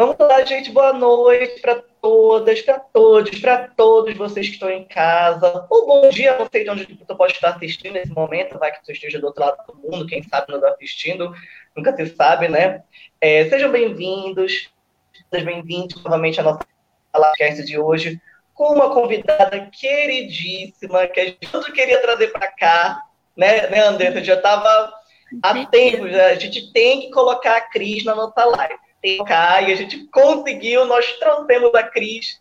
Vamos lá, gente. Boa noite para todas, para todos, para todos vocês que estão em casa. Ou bom dia, não sei de onde você pode estar assistindo nesse momento, vai que você esteja do outro lado do mundo, quem sabe não está assistindo, nunca se sabe, né? É, sejam bem-vindos, sejam bem-vindos novamente à nossa podcast de hoje, com uma convidada queridíssima, que a gente queria trazer para cá, né, né Andressa? Já estava há tempo, já. a gente tem que colocar a Cris na nossa live tocar e a gente conseguiu, nós trouxemos a Cris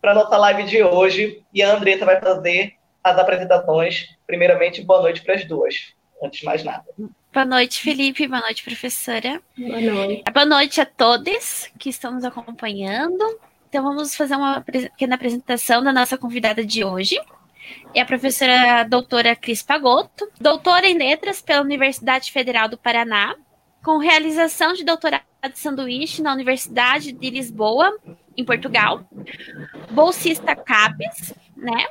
para nossa live de hoje e a Andressa vai fazer as apresentações. Primeiramente, boa noite para as duas, antes de mais nada. Boa noite, Felipe. Boa noite, professora. Boa noite. Boa noite a todos que estão nos acompanhando. Então, vamos fazer uma pequena apresentação da nossa convidada de hoje. É a professora doutora Cris Pagotto, doutora em letras pela Universidade Federal do Paraná, com realização de doutorado de sanduíche na Universidade de Lisboa, em Portugal, bolsista CAPES, né?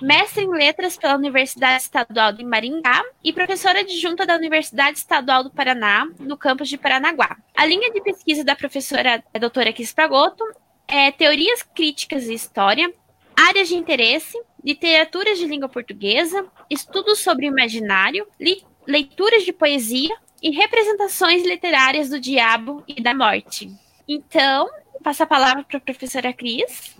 Mestre em Letras pela Universidade Estadual de Maringá e professora adjunta da Universidade Estadual do Paraná, no campus de Paranaguá. A linha de pesquisa da professora a doutora Cris Pagotto é Teorias Críticas e História, áreas de interesse, literaturas de língua portuguesa, estudos sobre imaginário, leituras de poesia, e representações literárias do diabo e da morte. Então, passo a palavra para a professora Cris.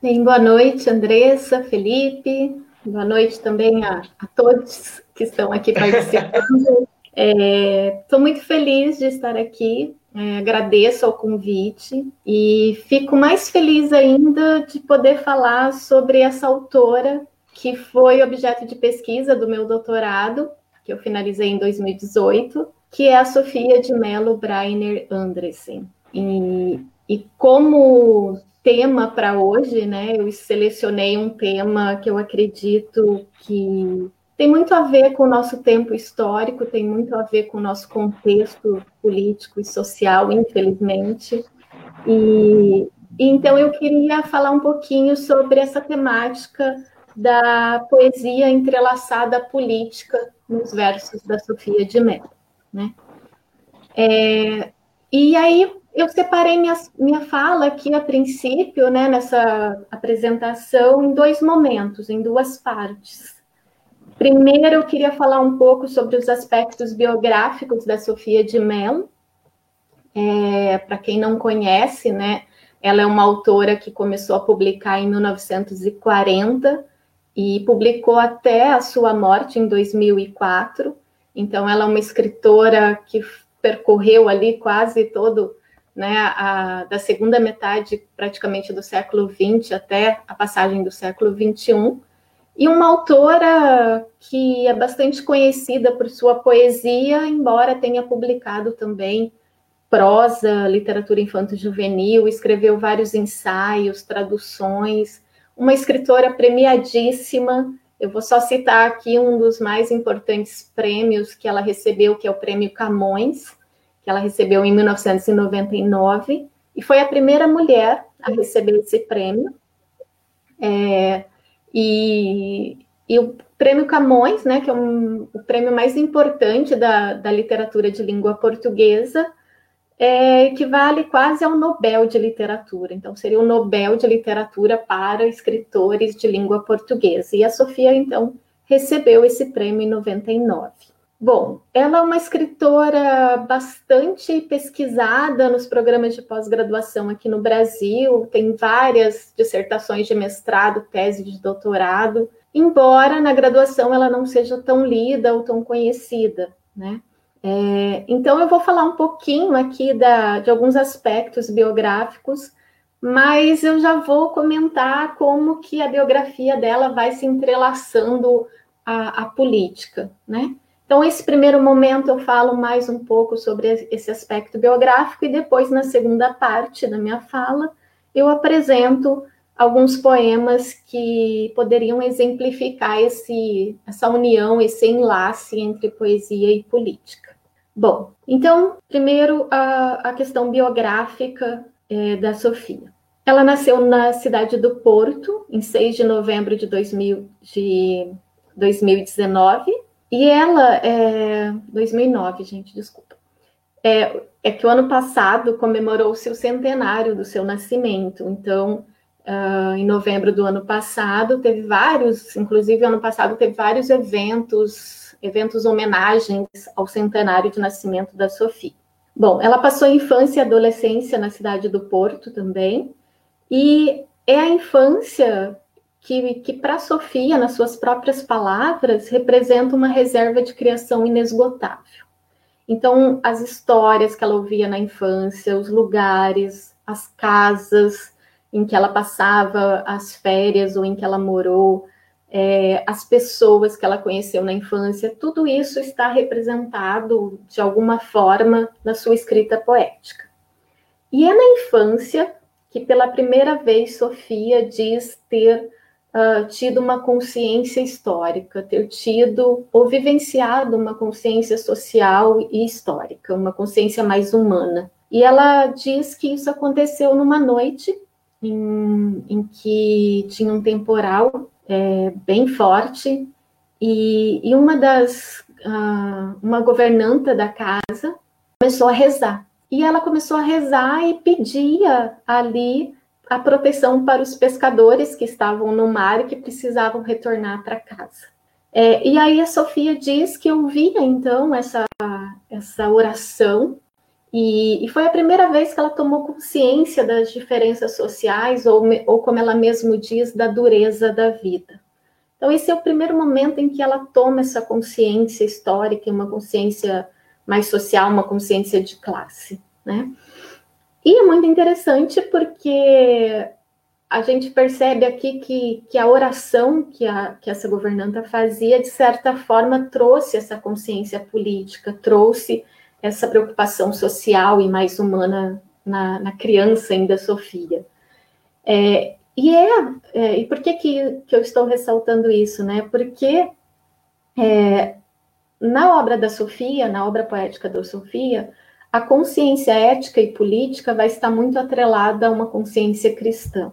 Bem, boa noite, Andressa, Felipe. Boa noite também a, a todos que estão aqui participando. Estou é, muito feliz de estar aqui. É, agradeço ao convite e fico mais feliz ainda de poder falar sobre essa autora que foi objeto de pesquisa do meu doutorado que eu finalizei em 2018, que é a Sofia de Mello Breiner Andressen. E, e como tema para hoje, né, eu selecionei um tema que eu acredito que tem muito a ver com o nosso tempo histórico, tem muito a ver com o nosso contexto político e social, infelizmente. E, então eu queria falar um pouquinho sobre essa temática da poesia entrelaçada à política nos versos da Sofia de Mello. Né? É, e aí eu separei minha, minha fala aqui a princípio, né, nessa apresentação, em dois momentos, em duas partes. Primeiro, eu queria falar um pouco sobre os aspectos biográficos da Sofia de Mello. É, Para quem não conhece, né, ela é uma autora que começou a publicar em 1940 e publicou até a sua morte em 2004. Então, ela é uma escritora que percorreu ali quase todo, né, a, da segunda metade praticamente do século XX até a passagem do século XXI, e uma autora que é bastante conhecida por sua poesia, embora tenha publicado também prosa, literatura infanto-juvenil, escreveu vários ensaios, traduções, uma escritora premiadíssima. Eu vou só citar aqui um dos mais importantes prêmios que ela recebeu, que é o Prêmio Camões, que ela recebeu em 1999, e foi a primeira mulher a receber esse prêmio. É, e, e, o Prêmio Camões, né, que é um, o prêmio mais importante da, da literatura de língua portuguesa, é, equivale quase ao Nobel de Literatura. Então, seria o Nobel de Literatura para escritores de língua portuguesa. E a Sofia, então, recebeu esse prêmio em 99. Bom, ela é uma escritora bastante pesquisada nos programas de pós-graduação aqui no Brasil, tem várias dissertações de mestrado, tese de doutorado, embora na graduação ela não seja tão lida ou tão conhecida, né? É, então, eu vou falar um pouquinho aqui da, de alguns aspectos biográficos, mas eu já vou comentar como que a biografia dela vai se entrelaçando à, à política, né? Então, esse primeiro momento eu falo mais um pouco sobre esse aspecto biográfico e depois, na segunda parte da minha fala, eu apresento alguns poemas que poderiam exemplificar esse, essa união, esse enlace entre poesia e política. Bom, então, primeiro a, a questão biográfica é, da Sofia. Ela nasceu na cidade do Porto, em 6 de novembro de, 2000, de 2019, e ela, é, 2009, gente, desculpa. É, é que o ano passado comemorou-se o centenário do seu nascimento. Então, uh, em novembro do ano passado, teve vários, inclusive ano passado teve vários eventos, eventos homenagens ao centenário de nascimento da Sofia. Bom, ela passou a infância e adolescência na cidade do Porto também, e é a infância que, que para Sofia, nas suas próprias palavras, representa uma reserva de criação inesgotável. Então, as histórias que ela ouvia na infância, os lugares, as casas em que ela passava as férias ou em que ela morou, é, as pessoas que ela conheceu na infância, tudo isso está representado de alguma forma na sua escrita poética. E é na infância que, pela primeira vez, Sofia diz ter uh, tido uma consciência histórica, ter tido ou vivenciado uma consciência social e histórica, uma consciência mais humana. E ela diz que isso aconteceu numa noite em, em que tinha um temporal é, bem forte. E, e uma das uh, uma governanta da casa começou a rezar. E ela começou a rezar e pedia ali a proteção para os pescadores que estavam no mar e que precisavam retornar para casa. É, e aí a Sofia diz que ouvia então essa, essa oração, e, e, foi a primeira vez que ela tomou consciência das diferenças sociais, ou, ou como ela mesmo diz, da dureza da vida. Então, esse é o primeiro momento em que ela toma essa consciência histórica, uma consciência mais social, uma consciência de classe, né? E é muito interessante porque a gente percebe aqui que, que a oração que, a, que essa governanta fazia, de certa forma, trouxe essa consciência política, trouxe essa preocupação social e mais humana na, na criança ainda, Sofia. É, e é, é, e por que, que, que eu estou ressaltando isso, né? Porque é, na obra da Sofia, na obra poética da Sofia, a consciência ética e política vai estar muito atrelada a uma consciência cristã.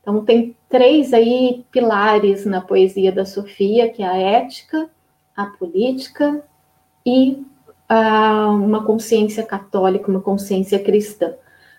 Então, tem três aí pilares na poesia da Sofia, que é a ética, a política e a, uma consciência católica, uma consciência cristã.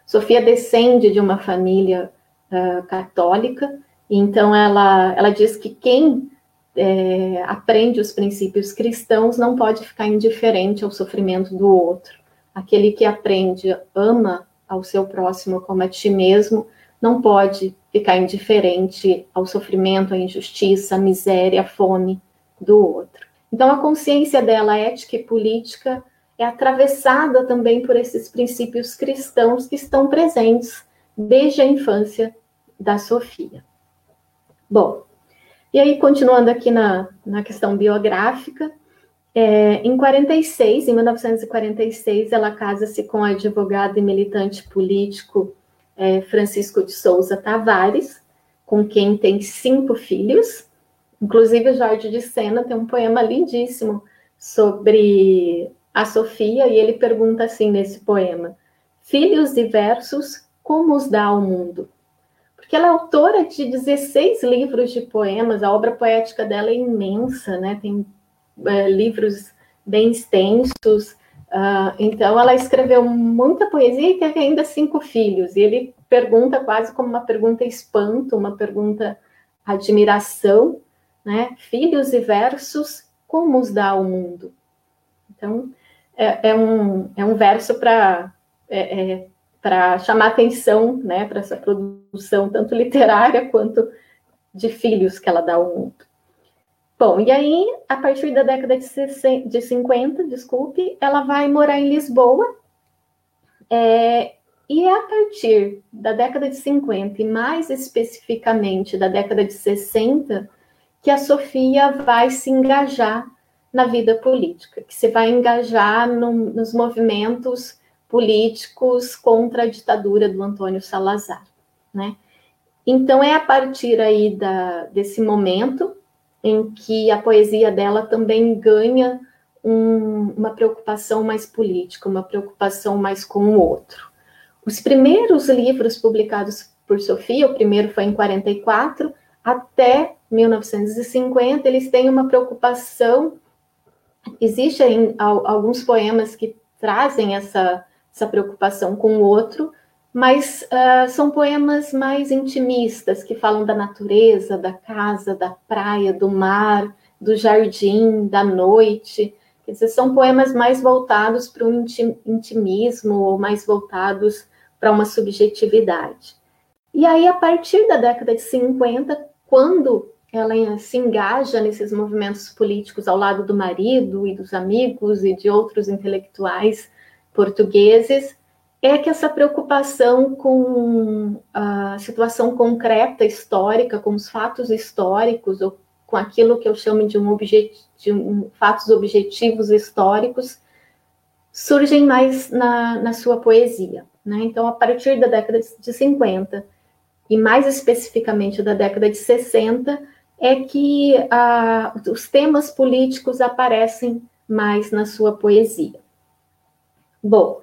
Sofia descende de uma família uh, católica, então ela, ela diz que quem é, aprende os princípios cristãos não pode ficar indiferente ao sofrimento do outro. Aquele que aprende, ama ao seu próximo como a ti mesmo, não pode ficar indiferente ao sofrimento, à injustiça, à miséria, à fome do outro. Então, a consciência dela, ética e política, é atravessada também por esses princípios cristãos que estão presentes desde a infância da Sofia. Bom, e aí, continuando aqui na, na questão biográfica, é, em 46, em 1946, ela casa-se com o advogado e militante político é, Francisco de Souza Tavares, com quem tem cinco filhos. Inclusive, Jorge de Sena tem um poema lindíssimo sobre a Sofia, e ele pergunta assim nesse poema: Filhos diversos, como os dá ao mundo? Porque ela é autora de 16 livros de poemas, a obra poética dela é imensa, né? Tem é, livros bem extensos. Uh, então, ela escreveu muita poesia e teve ainda cinco filhos. E ele pergunta quase como uma pergunta espanto, uma pergunta admiração, né? Filhos e versos, como os dá ao mundo? Então, é, é um, é um verso para é, é, para chamar atenção, né, para essa produção tanto literária quanto de filhos que ela dá ao mundo. Bom, e aí, a partir da década de, 60, de 50, desculpe, ela vai morar em Lisboa. É, e é a partir da década de 50, e mais especificamente da década de 60, que a Sofia vai se engajar na vida política, que se vai engajar no, nos movimentos políticos contra a ditadura do Antônio Salazar, né? Então é a partir aí da, desse momento em que a poesia dela também ganha um, uma preocupação mais política, uma preocupação mais com o outro. Os primeiros livros publicados por Sofia, o primeiro foi em 44, até 1950, eles têm uma preocupação. Existem alguns poemas que trazem essa essa preocupação com o outro, mas uh, são poemas mais intimistas, que falam da natureza, da casa, da praia, do mar, do jardim, da noite. Quer dizer, são poemas mais voltados para um intimismo ou mais voltados para uma subjetividade. E aí, a partir da década de 50, quando ela se engaja nesses movimentos políticos ao lado do marido e dos amigos e de outros intelectuais portugueses, é que essa preocupação com a situação concreta histórica, com os fatos históricos, ou com aquilo que eu chamo de, um objet, de um, fatos objetivos históricos, surgem mais na, na sua poesia. Né? Então, a partir da década de 50, e mais especificamente da década de 60, é que ah, os temas políticos aparecem mais na sua poesia. Bom,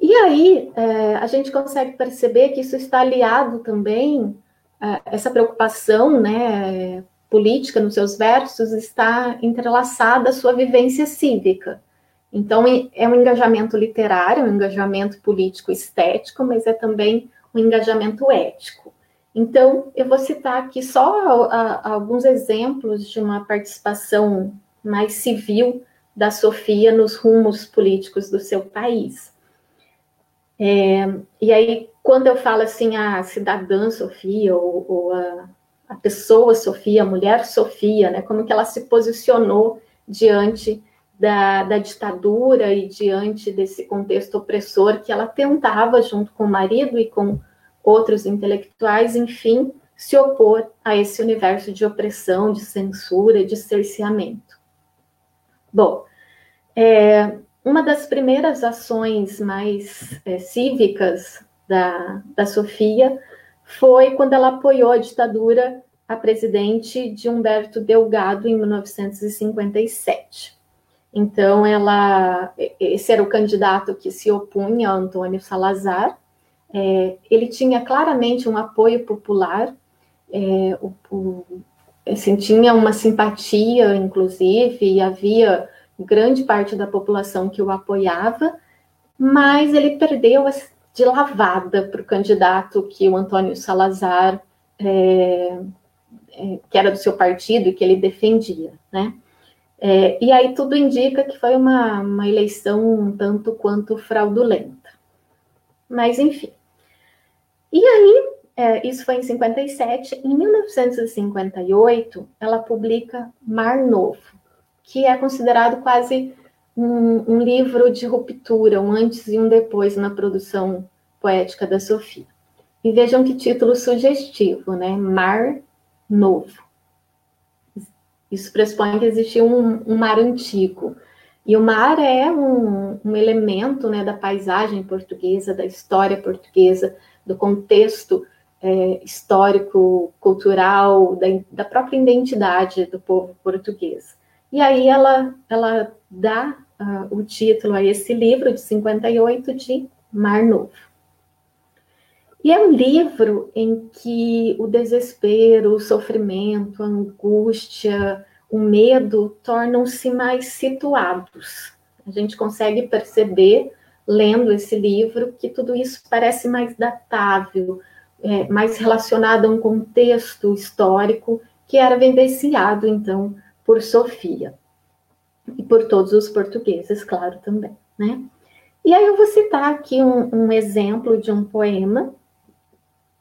e aí, é, a gente consegue perceber que isso está aliado também, é, essa preocupação né, política nos seus versos está entrelaçada à sua vivência cívica. Então, é um engajamento literário, um engajamento político estético, mas é também um engajamento ético. Então, eu vou citar aqui só a, a, alguns exemplos de uma participação mais civil da Sofia nos rumos políticos do seu país. É, e aí, quando eu falo assim, a cidadã Sofia, ou, ou a, a, pessoa Sofia, a mulher Sofia, né, como que ela se posicionou diante da, da ditadura e diante desse contexto opressor que ela tentava, junto com o marido e com outros intelectuais, enfim, se opor a esse universo de opressão, de censura, de cerceamento. Bom, é, uma das primeiras ações mais é, cívicas da, da Sofia foi quando ela apoiou a ditadura a presidente de Humberto Delgado em 1957. Então, ela, esse era o candidato que se opunha a Antônio Salazar. É, ele tinha claramente um apoio popular, é, o, o, assim, tinha uma simpatia, inclusive, e havia grande parte da população que o apoiava, mas ele perdeu de lavada para o candidato que o Antônio Salazar, é, é, que era do seu partido e que ele defendia, né? É, e aí tudo indica que foi uma, uma eleição um tanto quanto fraudulenta. Mas, enfim. E aí, é, isso foi em 57. Em 1958, ela publica Mar Novo, que é considerado quase um, um, livro de ruptura, um antes e um depois na produção poética da Sofia. E vejam que título sugestivo, né? Mar Novo. Isso pressupõe que existia um, um mar antigo. E o mar é um, um elemento né, da paisagem portuguesa, da história portuguesa, do contexto é, histórico, cultural, da, da própria identidade do povo português. E aí ela, ela dá uh, o título a esse livro de 58 de Mar Novo. E é um livro em que o desespero, o sofrimento, a angústia, o medo tornam-se mais situados. A gente consegue perceber, lendo esse livro, que tudo isso parece mais datável, é, mais relacionado a um contexto histórico que era vivenciado, então, por Sofia. E por todos os portugueses, claro, também, né? E aí eu vou citar aqui um, um exemplo de um poema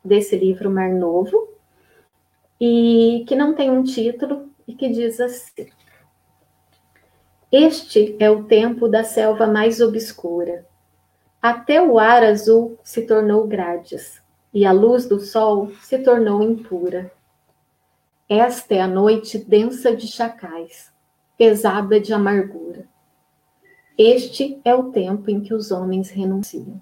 desse livro Mar Novo, e que não tem um título e que diz assim: Este é o tempo da selva mais obscura. Até o ar azul se tornou grades, e a luz do sol se tornou impura. Esta é a noite densa de chacais, pesada de amargura. Este é o tempo em que os homens renunciam.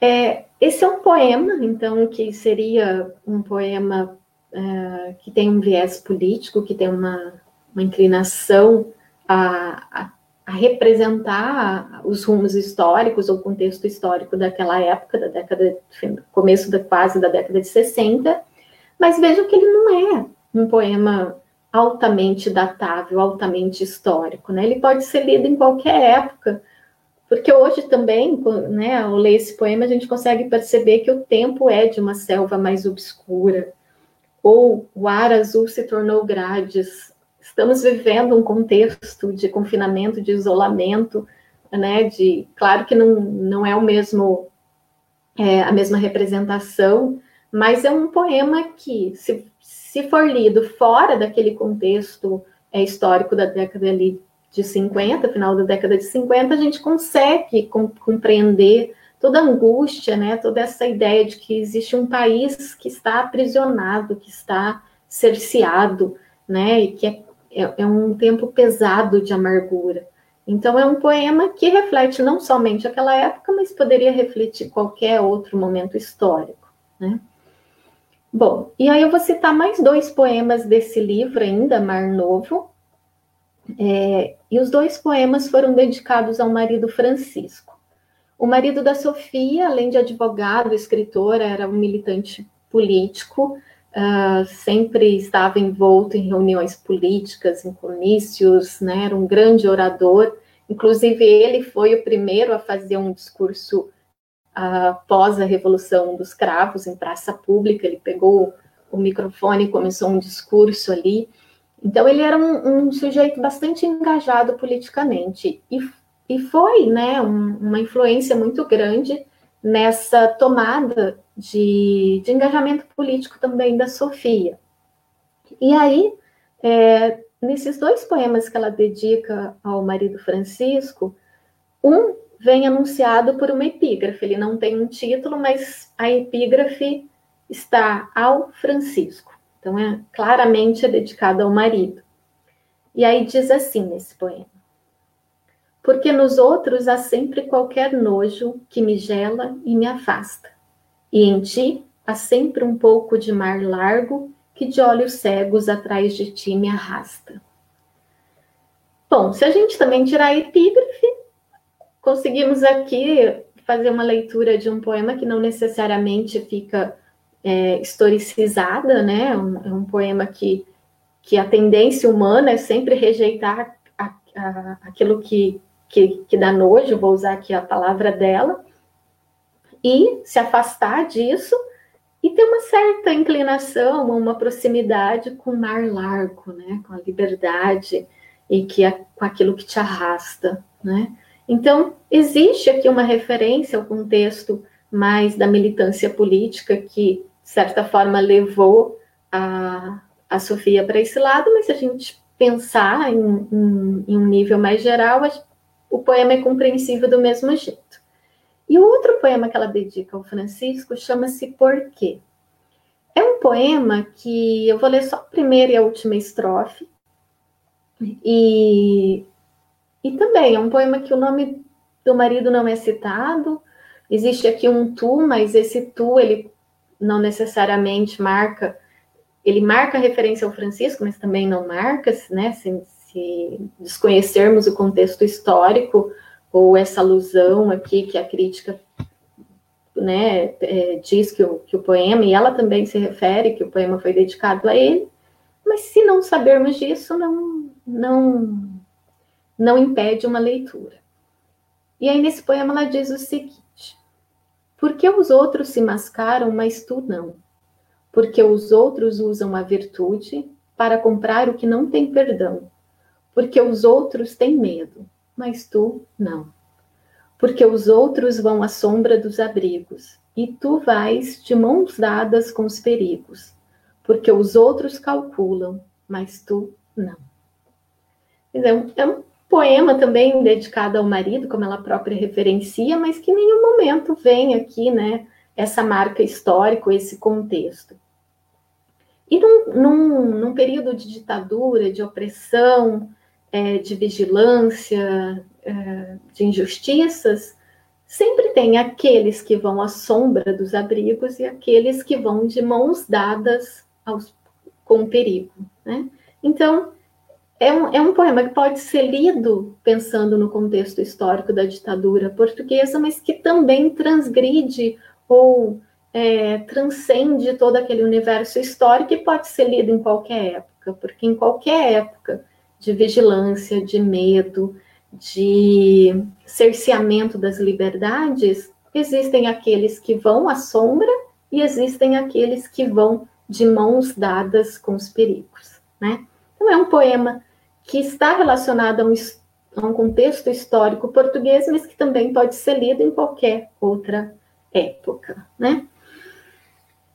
É, esse é um poema, então, que seria um poema uh, que tem um viés político, que tem uma, uma inclinação a, a, a, representar os rumos históricos ou contexto histórico daquela época, da década, começo da quase da década de 60, mas vejam que ele não é um poema altamente datável, altamente histórico, né? Ele pode ser lido em qualquer época, Porque hoje também, né, ao ler esse poema, a gente consegue perceber que o tempo é de uma selva mais obscura, ou o ar azul se tornou grades. Estamos vivendo um contexto de confinamento, de isolamento, né? De, claro que não, não é o mesmo é, a mesma representação, mas é um poema que, se, se for lido fora daquele contexto é, histórico da década ali de 50, final da década de 50, a gente consegue com, compreender toda a angústia, né, toda essa ideia de que existe um país que está aprisionado, que está cerceado, né, e que é, é, é um tempo pesado de amargura. Então, é um poema que reflete não somente aquela época, mas poderia refletir qualquer outro momento histórico, né? Bom, e aí eu vou citar mais dois poemas desse livro ainda, Mar Novo, é, e os dois poemas foram dedicados ao marido Francisco. O marido da Sofia, além de advogado, escritor, era um militante político, uh, sempre estava envolto em reuniões políticas, em comícios, né, era um grande orador. Inclusive, ele foi o primeiro a fazer um discurso uh, após a Revolução dos Cravos, em praça pública. Ele pegou o microfone e começou um discurso ali. Então, ele era um, um sujeito bastante engajado politicamente. E e foi né, um, uma influência muito grande nessa tomada de, de, engajamento político também da Sofia. E aí, é, nesses dois poemas que ela dedica ao marido Francisco, um vem anunciado por uma epígrafe, ele não tem um título, mas a epígrafe está ao Francisco. Então, é claramente é dedicado ao marido. E aí diz assim nesse poema: porque nos outros há sempre qualquer nojo que me gela e me afasta. E em ti há sempre um pouco de mar largo que de olhos cegos atrás de ti me arrasta. Bom, se a gente também tirar a epígrafe, conseguimos aqui fazer uma leitura de um poema que não necessariamente fica é, historicizada, né? É um, é um poema que, que a tendência humana é sempre rejeitar a, a, aquilo que que, que dá nojo, vou usar aqui a palavra dela, e se afastar disso e ter uma certa inclinação, uma proximidade com o mar largo, né? com a liberdade e que é com aquilo que te arrasta. Né? Então, existe aqui uma referência ao contexto mais da militância política que, de certa forma, levou a, a Sofia para esse lado, mas se a gente pensar em, em, em um nível mais geral, o poema é compreensível do mesmo jeito. E o outro poema que ela dedica ao Francisco chama-se Porquê. É um poema que eu vou ler só a primeira e a última estrofe. E, e também é um poema que o nome do marido não é citado. Existe aqui um tu, mas esse tu ele não necessariamente marca, ele marca referência ao Francisco, mas também não marca, né? Desconhecermos o contexto histórico ou essa alusão aqui que a crítica né, é, diz que o, que o poema, e ela também se refere que o poema foi dedicado a ele, mas se não sabermos disso, não, não, não impede uma leitura. E aí, nesse poema, ela diz o seguinte: Por que os outros se mascaram, mas tu não? Porque os outros usam a virtude para comprar o que não tem perdão porque os outros têm medo, mas tu não. Porque os outros vão à sombra dos abrigos, e tu vais de mãos dadas com os perigos. Porque os outros calculam, mas tu não. Então, é um poema também dedicado ao marido, como ela própria referencia, mas que em nenhum momento vem aqui, né, essa marca histórica, esse contexto. E num, num, num período de ditadura, de opressão, é, de vigilância, é, de injustiças, sempre tem aqueles que vão à sombra dos abrigos e aqueles que vão de mãos dadas aos, com o perigo. Né? Então, é um, é um poema que pode ser lido pensando no contexto histórico da ditadura portuguesa, mas que também transgride ou é, transcende todo aquele universo histórico e pode ser lido em qualquer época, porque em qualquer época de vigilância, de medo, de cerceamento das liberdades, existem aqueles que vão à sombra e existem aqueles que vão de mãos dadas com os perigos, né? Então é um poema que está relacionado a um, a um contexto histórico português, mas que também pode ser lido em qualquer outra época, né?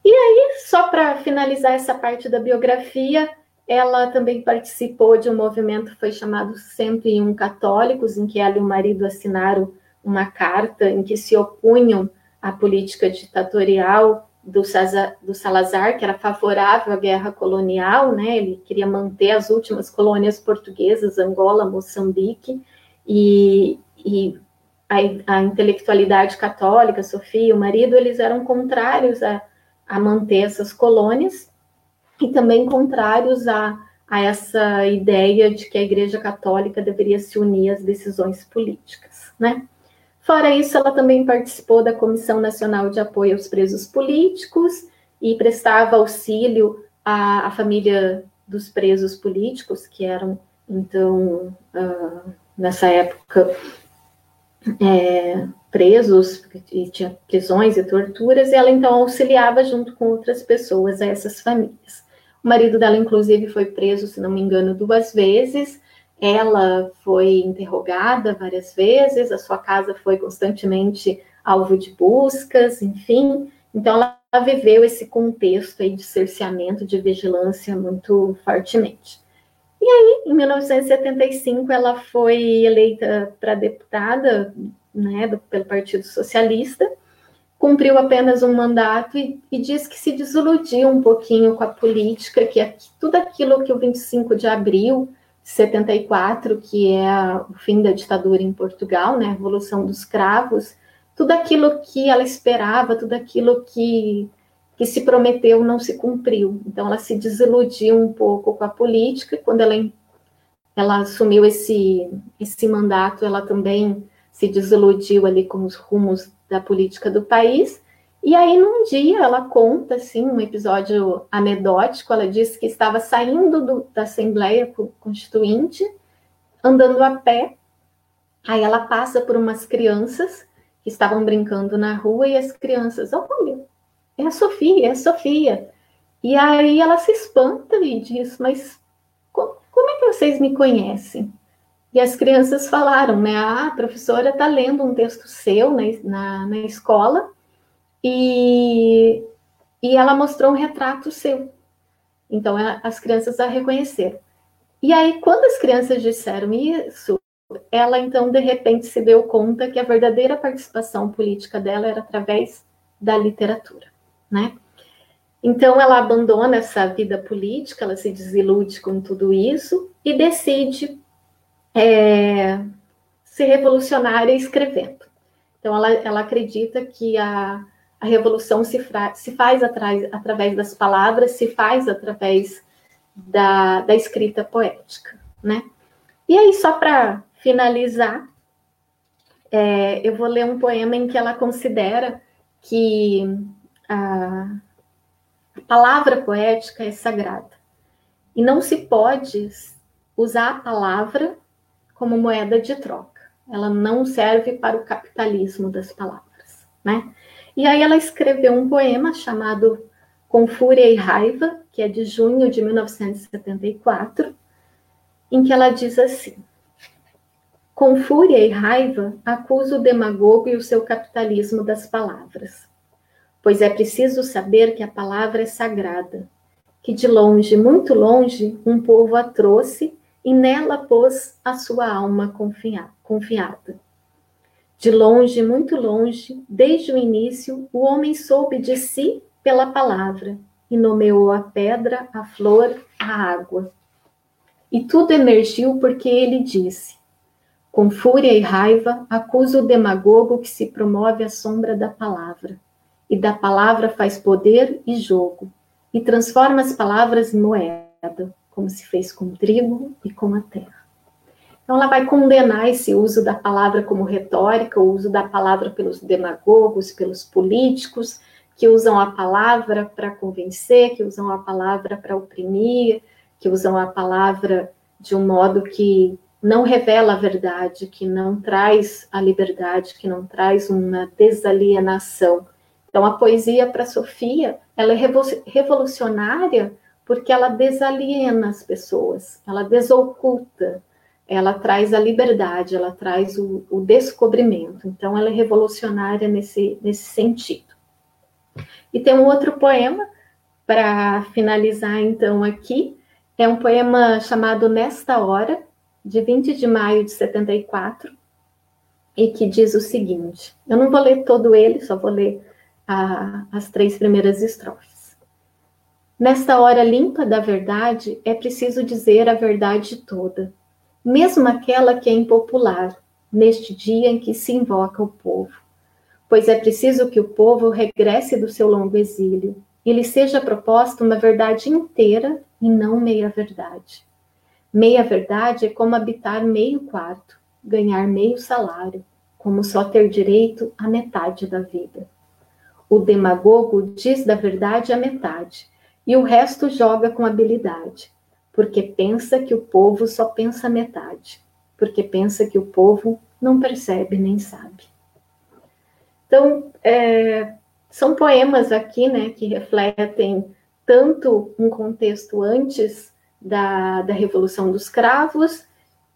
E aí, só para finalizar essa parte da biografia, ela também participou de um movimento que foi chamado 101 Católicos, em que ela e o marido assinaram uma carta em que se opunham à política ditatorial do, Salazar, que era favorável à guerra colonial, né? Ele queria manter as últimas colônias portuguesas, Angola, Moçambique, e, e a, a, intelectualidade católica, Sofia, o marido, eles eram contrários a, a manter essas colônias e também contrários a, a essa ideia de que a Igreja Católica deveria se unir às decisões políticas, né? Fora isso, ela também participou da Comissão Nacional de Apoio aos Presos Políticos e prestava auxílio à, à família dos presos políticos, que eram, então, uh, nessa época, é, presos, e tinha prisões e torturas, e ela então auxiliava junto com outras pessoas a essas famílias. O marido dela, inclusive, foi preso, se não me engano, duas vezes. Ela foi interrogada várias vezes, a sua casa foi constantemente alvo de buscas, enfim. Então, ela viveu esse contexto aí de cerceamento, de vigilância muito fortemente. E aí, em 1975, ela foi eleita para deputada né, do, pelo Partido Socialista, cumpriu apenas um mandato e, e, diz que se desiludiu um pouquinho com a política, que é tudo aquilo que o 25 de abril de 74, que é o fim da ditadura em Portugal, né, a Revolução dos Cravos, tudo aquilo que ela esperava, tudo aquilo que que se prometeu não se cumpriu. Então, ela se desiludiu um pouco com a política. Quando ela, ela assumiu esse, esse mandato, ela também se desiludiu ali com os rumos da política do país. E aí, num dia, ela conta, assim, um episódio anedótico. Ela disse que estava saindo do, da Assembleia Constituinte, andando a pé. Aí ela passa por umas crianças que estavam brincando na rua e as crianças, olha, é a Sofia, é a Sofia. E aí ela se espanta e diz, mas como, como é que vocês me conhecem? E as crianças falaram, né? Ah, a professora está lendo um texto seu na, na, na escola e, e ela mostrou um retrato seu. Então, as crianças a reconheceram. E aí, quando as crianças disseram isso, ela então, de repente, se deu conta que a verdadeira participação política dela era através da literatura né? Então ela abandona essa vida política, ela se desilude com tudo isso e decide é, se revolucionar escrevendo. Então ela, ela acredita que a, a revolução se, fra, se faz através das palavras, se faz através da, da escrita poética, né? E aí, só para finalizar, é, eu vou ler um poema em que ela considera que a palavra poética é sagrada. E não se pode usar a palavra como moeda de troca. Ela não serve para o capitalismo das palavras, né? E aí ela escreveu um poema chamado Com Fúria e Raiva, que é de junho de 1974, em que ela diz assim: Com fúria e raiva, acuso o demagogo e o seu capitalismo das palavras pois é preciso saber que a palavra é sagrada, que de longe, muito longe, um povo a trouxe e nela pôs a sua alma confiada. De longe, muito longe, desde o início, o homem soube de si pela palavra e nomeou a pedra, a flor, a água. E tudo emergiu porque ele disse: Com fúria e raiva, acuso o demagogo que se promove à sombra da palavra e da palavra faz poder e jogo, e transforma as palavras em moeda, como se fez com o trigo e com a terra. Então, ela vai condenar esse uso da palavra como retórica, o uso da palavra pelos demagogos, pelos políticos, que usam a palavra para convencer, que usam a palavra para oprimir, que usam a palavra de um modo que não revela a verdade, que não traz a liberdade, que não traz uma desalienação. Então, a poesia para Sofia, ela é revolucionária porque ela desaliena as pessoas, ela desoculta, ela traz a liberdade, ela traz o, o descobrimento. Então, ela é revolucionária nesse, nesse sentido. E tem um outro poema, para finalizar, então, aqui, é um poema chamado Nesta Hora, de 20 de maio de 74, e que diz o seguinte: eu não vou ler todo ele, só vou ler a, as três primeiras estrofes. Nesta hora limpa da verdade, é preciso dizer a verdade toda, mesmo aquela que é impopular, neste dia em que se invoca o povo. Pois é preciso que o povo regresse do seu longo exílio e lhe seja proposta uma verdade inteira e não meia verdade. Meia verdade é como habitar meio quarto, ganhar meio salário, como só ter direito à metade da vida. O demagogo diz da verdade a metade, e o resto joga com habilidade, porque pensa que o povo só pensa metade, porque pensa que o povo não percebe nem sabe. Então, é, são poemas aqui, né, que refletem tanto um contexto antes da, da Revolução dos Cravos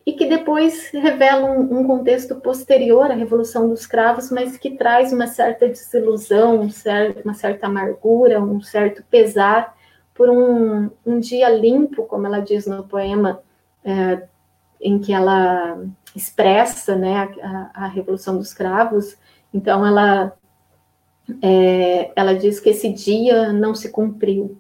e que depois revelam um, contexto posterior à Revolução dos Cravos, mas que traz uma certa desilusão, um uma certa amargura, um certo pesar por um, um dia limpo, como ela diz no poema, é, em que ela expressa né, a, a, Revolução dos Cravos. Então, ela, é, ela diz que esse dia não se cumpriu.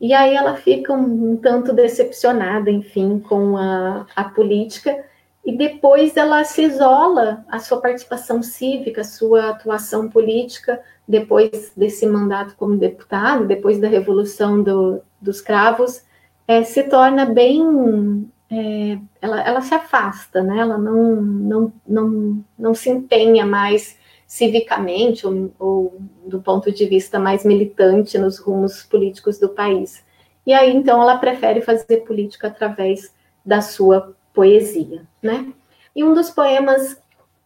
E aí ela fica um, um tanto decepcionada, enfim, com a, a política, e depois ela se isola a sua participação cívica, a sua atuação política, depois desse mandato como deputado, depois da Revolução do, dos Cravos, é, se torna bem. É, ela, ela se afasta, né? ela não, não, não, não se empenha mais civicamente ou, ou, do ponto de vista mais militante nos rumos políticos do país. E aí, então, ela prefere fazer política através da sua poesia, né? E um dos poemas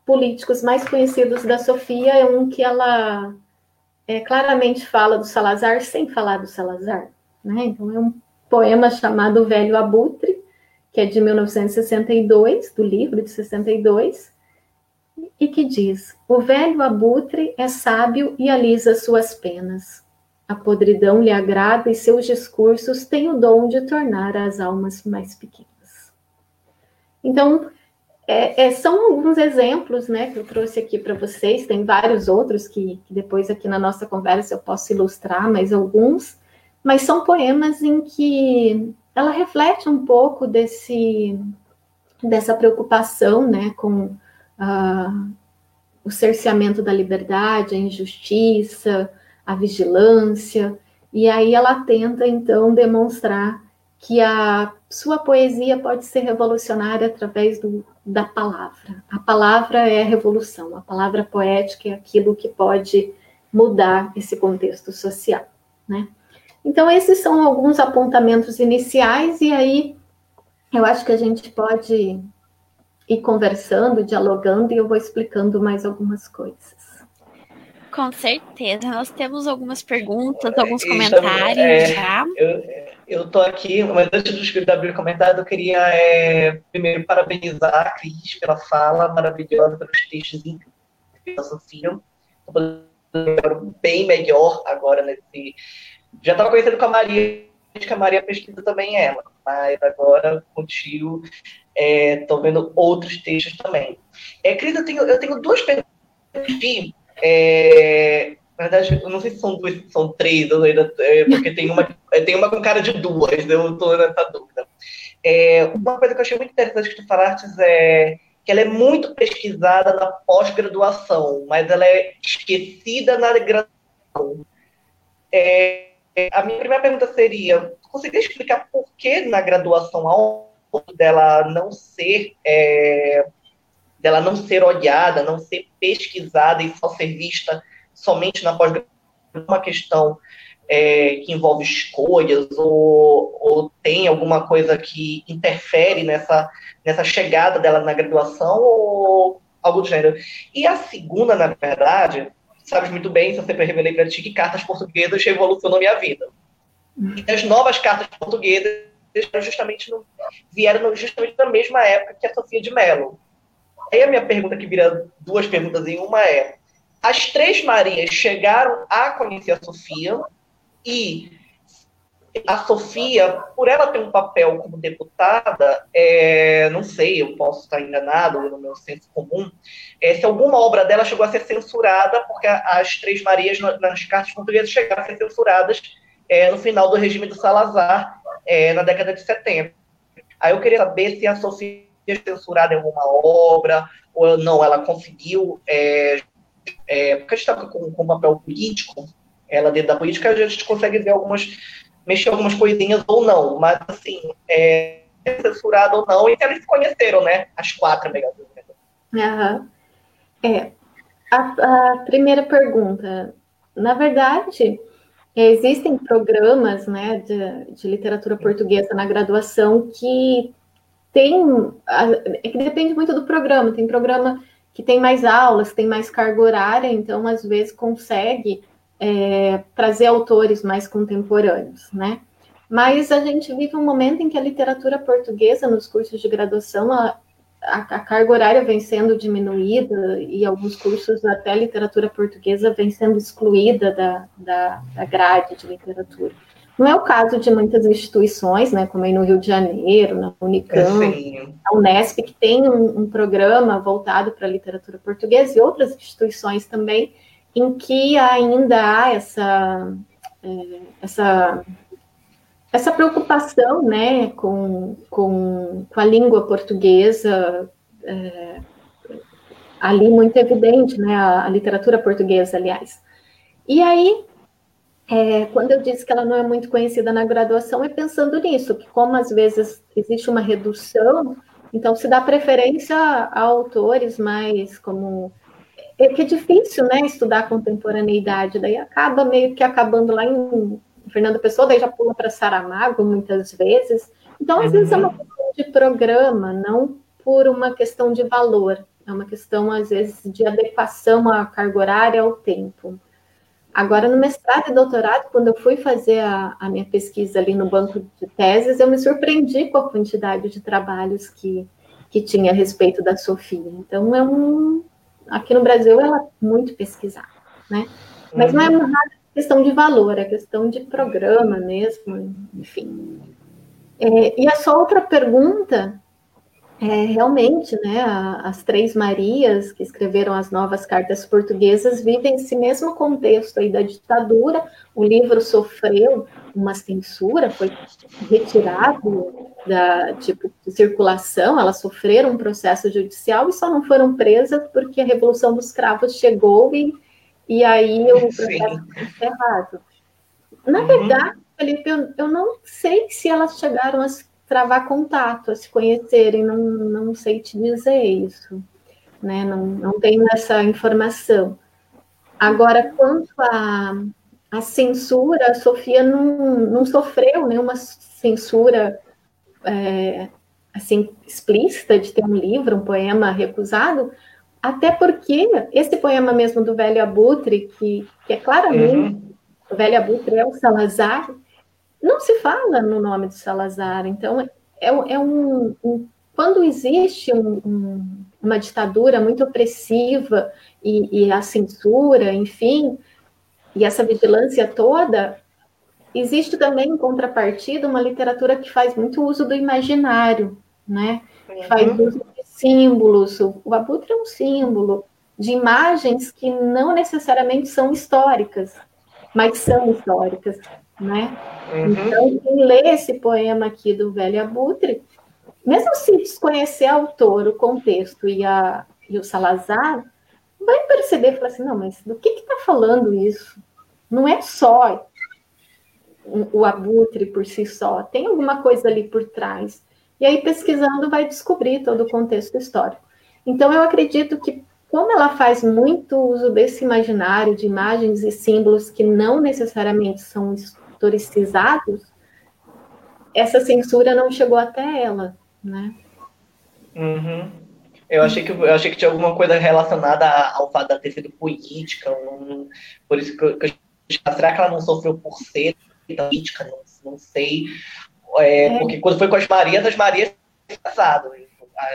políticos mais conhecidos da Sofia é um que ela é, claramente fala do Salazar sem falar do Salazar, né? Então, é um poema chamado Velho Abutre, que é de 1962, do livro de 62, e que diz: O velho abutre é sábio e alisa suas penas. A podridão lhe agrada e seus discursos têm o dom de tornar as almas mais pequenas. Então, é, é, são alguns exemplos né, que eu trouxe aqui para vocês, tem vários outros que, que, depois aqui na nossa conversa eu posso ilustrar, mais alguns, mas são poemas em que ela reflete um pouco desse, dessa preocupação né, com uh, o cerceamento da liberdade, a injustiça, a vigilância, e aí ela tenta então demonstrar que a sua poesia pode ser revolucionária através do, da palavra. A palavra é a revolução, a palavra poética é aquilo que pode mudar esse contexto social, né? Então esses são alguns apontamentos iniciais e aí eu acho que a gente pode ir conversando, dialogando, e eu vou explicando mais algumas coisas. Com certeza, nós temos algumas perguntas, alguns comentários é, já. Eu, estou aqui, mas antes de abrir o comentário, eu queria é, primeiro parabenizar a Cris pela fala maravilhosa, pelos textos incríveis que associam. Estou bem melhor agora nesse. Já estava conhecendo com a Maria, que a Maria pesquisa também ela, mas agora contigo estou é, vendo outros textos também. É, Cris, eu tenho, eu tenho duas perguntas. É, na verdade, eu não sei se são duas, se são três, ainda, é, porque tem uma, é, tem uma com cara de duas, eu estou nessa dúvida. É, uma coisa que eu achei muito interessante que tu falaste é que ela é muito pesquisada na pós-graduação, mas ela é esquecida na graduação. É, a minha primeira pergunta seria: conseguiria explicar por que na graduação dela não ser é, dela não ser olhada, não ser pesquisada e só ser vista somente na pós-graduação, uma questão é, que envolve escolhas ou, ou tem alguma coisa que interfere nessa, nessa chegada dela na graduação ou algo do gênero. E a segunda, na verdade, sabes muito bem, se eu sempre revelei para ti, que cartas portuguesas revolucionou minha vida. E as novas cartas portuguesas justamente no, vieram justamente na mesma época que a Sofia de Mello. Aí a minha pergunta, que vira duas perguntas em uma, é: as três Marias chegaram a conhecer a Sofia e a Sofia, por ela ter um papel como deputada, é, não sei, eu posso estar enganado no meu senso comum, é, se alguma obra dela chegou a ser censurada, porque as Três Marias nas cartas portuguesas chegaram a ser censuradas é, no final do regime do Salazar, é, na década de 70. Aí eu queria saber se a Sofia foi censurada em alguma obra, ou não, ela conseguiu, é, é, porque a gente está com, com papel político, ela dentro da política, a gente consegue ver algumas, mexer algumas coisinhas ou não, mas assim, é, censurada ou não, e eles se conheceram, né, as quatro amigas. Uhum. É, a, a primeira pergunta, na verdade, Existem programas né, de, de, literatura portuguesa na graduação que tem. É que depende muito do programa. Tem programa que tem mais aulas, tem mais carga horária, então às vezes consegue é, trazer autores mais contemporâneos, né? Mas a gente vive um momento em que a literatura portuguesa nos cursos de graduação a, a, carga horária vem sendo diminuída e alguns cursos até literatura portuguesa vem sendo excluída da, da, da grade de literatura. Não é o caso de muitas instituições, né, como aí no Rio de Janeiro, na Unicamp, é, a Unesp, que tem um, um programa voltado para a literatura portuguesa, e outras instituições também, em que ainda há essa, é, essa essa preocupação né, com, com, com a língua portuguesa é, ali muito evidente, né, a, a, literatura portuguesa, aliás. E aí, é, quando eu disse que ela não é muito conhecida na graduação, é pensando nisso, que como às vezes existe uma redução, então se dá preferência a autores mais como é que é difícil, né, estudar contemporaneidade, daí acaba meio que acabando lá em Fernando Pessoa, daí já pula para Saramago muitas vezes. Então, às uhum. vezes é uma questão de programa, não por uma questão de valor. É uma questão, às vezes, de adequação à carga horária, ao tempo. Agora, no mestrado e doutorado, quando eu fui fazer a, a, minha pesquisa ali no banco de teses, eu me surpreendi com a quantidade de trabalhos que, que tinha a respeito da Sofia. Então, é um, aqui no Brasil, ela é muito pesquisada, né? Mas não é nada questão de valor, é questão de programa mesmo, enfim. É, e a sua outra pergunta é realmente, né, as três Marias que escreveram as novas cartas portuguesas vivem esse mesmo contexto aí da ditadura. O livro sofreu uma censura, foi retirado da tipo de circulação, elas sofreram um processo judicial e só não foram presas porque a Revolução dos Cravos chegou e e aí o processo foi encerrado. Na uhum. verdade, Felipe, eu, eu não sei se elas chegaram a travar contato, a se conhecerem, não, não sei te dizer isso, né? Não, não tenho essa informação. Agora, quanto à a, a, censura, a Sofia não, não sofreu nenhuma censura é, assim explícita de ter um livro, um poema recusado, até porque esse poema mesmo do Velho Abutre, que, que é claramente uhum. o Velho Abutre é o Salazar, não se fala no nome de Salazar. Então, é, é um, um quando existe um, um, uma ditadura muito opressiva e, e, a censura, enfim, e essa vigilância toda, existe também em contrapartida uma literatura que faz muito uso do imaginário, né? Uhum. Faz uso símbolos. O abutre é um símbolo de imagens que não necessariamente são históricas, mas são históricas, né? Uhum. Então, quem lê esse poema aqui do Velho Abutre, mesmo se desconhecer autor, o contexto e, a, e o Salazar, vai perceber e falar assim, não, mas do que está falando isso? Não é só o abutre por si só, tem alguma coisa ali por trás. E aí, pesquisando, vai descobrir todo o contexto histórico. Então, eu acredito que como ela faz muito uso desse imaginário de imagens e símbolos que não necessariamente são historicizados, essa censura não chegou até ela, né? Uhum. Eu achei que eu achei que tinha alguma coisa relacionada ao fato de ter sido política, um, por isso que eu, que eu, será que ela não sofreu por ser política? Não, não sei, é, é. porque quando foi com as Marias, as Marias passado.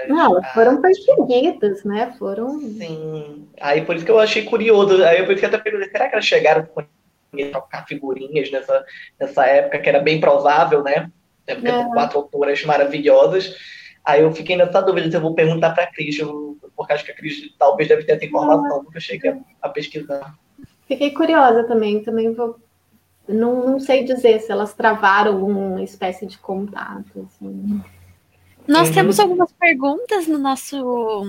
Não, foram perseguidas, né? Foram. Sim. Aí por isso que eu achei curioso. Aí por isso que eu até perguntei, será que elas chegaram a trocar figurinhas nessa, nessa época, que era bem provável, né? Porque é. quatro autoras maravilhosas. Aí eu fiquei nessa dúvida se eu vou perguntar para a Cris, porque acho que a Cris talvez deve ter essa informação, porque eu cheguei a, a pesquisar. Fiquei curiosa também, também vou. Não, não sei dizer se elas travaram alguma espécie de contato. Assim. Nós uhum. temos algumas perguntas no nosso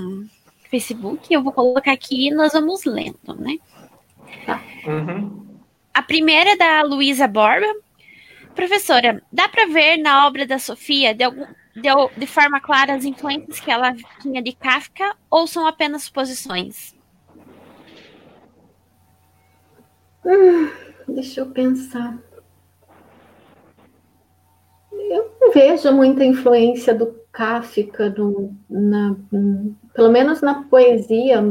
Facebook, eu vou colocar aqui e nós vamos lendo, né? Tá. Uhum. A primeira é da Luísa Borba. Professora, dá para ver na obra da Sofia de, algum, de, de, forma clara as influências que ela tinha de Kafka ou são apenas suposições? Hum, deixa eu pensar. Eu não vejo muita influência do Kafka, no, na, pelo menos na poesia,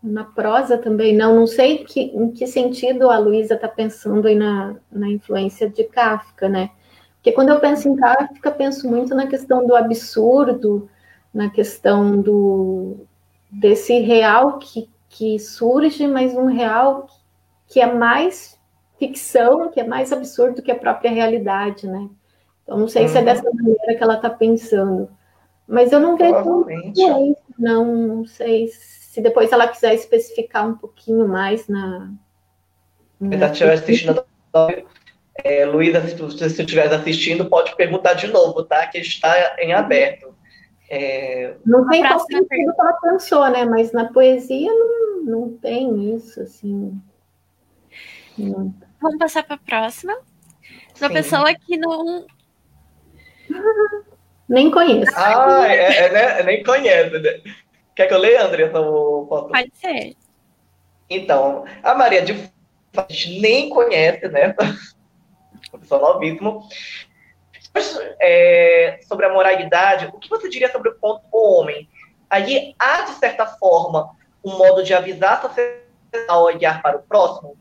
na prosa também, não. Não sei que, em que sentido a Luísa está pensando aí na, na influência de Kafka, né? Porque quando eu penso em Kafka, penso muito na questão do absurdo, na questão do desse real que, que surge, mas um real que é mais ficção, que é mais absurdo que a própria realidade, né? Então, não sei se é uhum. dessa maneira que ela está pensando. Mas eu não vejo influência, não, não sei se depois ela quiser especificar um pouquinho mais na. na... Se estiver assistindo, é, Luísa, se você estiver assistindo, pode perguntar de novo, tá? Que está em aberto. É... Não tem qual sentido que ela pensou, né? Mas na poesia não, não tem isso, assim. Não. Vamos passar para a próxima. Uma Sim. pessoa que não Nem conheço. Ah, é, é, né? nem conhece. Né? Quer que eu leia, Andressa? Pode ser. Então, a Maria de a gente nem conhece, né? Pessoa novíssimo. É, sobre a moralidade, o que você diria sobre o ponto do homem? Aí há, de certa forma, um modo de avisar a sociedade ao olhar para o próximo?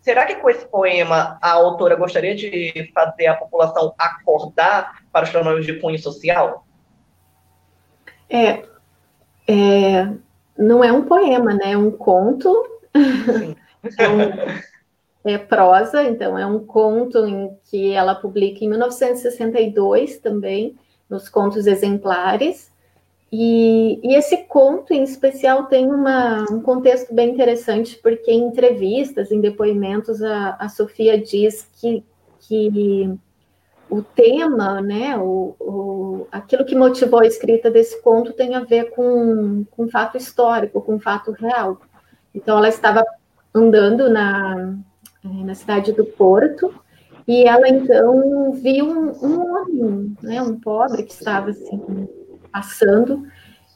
Será que com esse poema a autora gostaria de fazer a população acordar para os fenômenos de cunho social? É, é, não é um poema, né? É um conto. é, um, é prosa, então é um conto em que ela publica em 1962 também, nos Contos Exemplares. E, e, esse conto, em especial, tem uma, um contexto bem interessante, porque em entrevistas, em depoimentos, a, a Sofia diz que, que o tema, né, o, o, aquilo que motivou a escrita desse conto tem a ver com, com um fato histórico, com um fato real. Então, ela estava andando na, eh, na cidade do Porto e ela, então, viu um, um homem, né, um pobre que estava, assim, passando,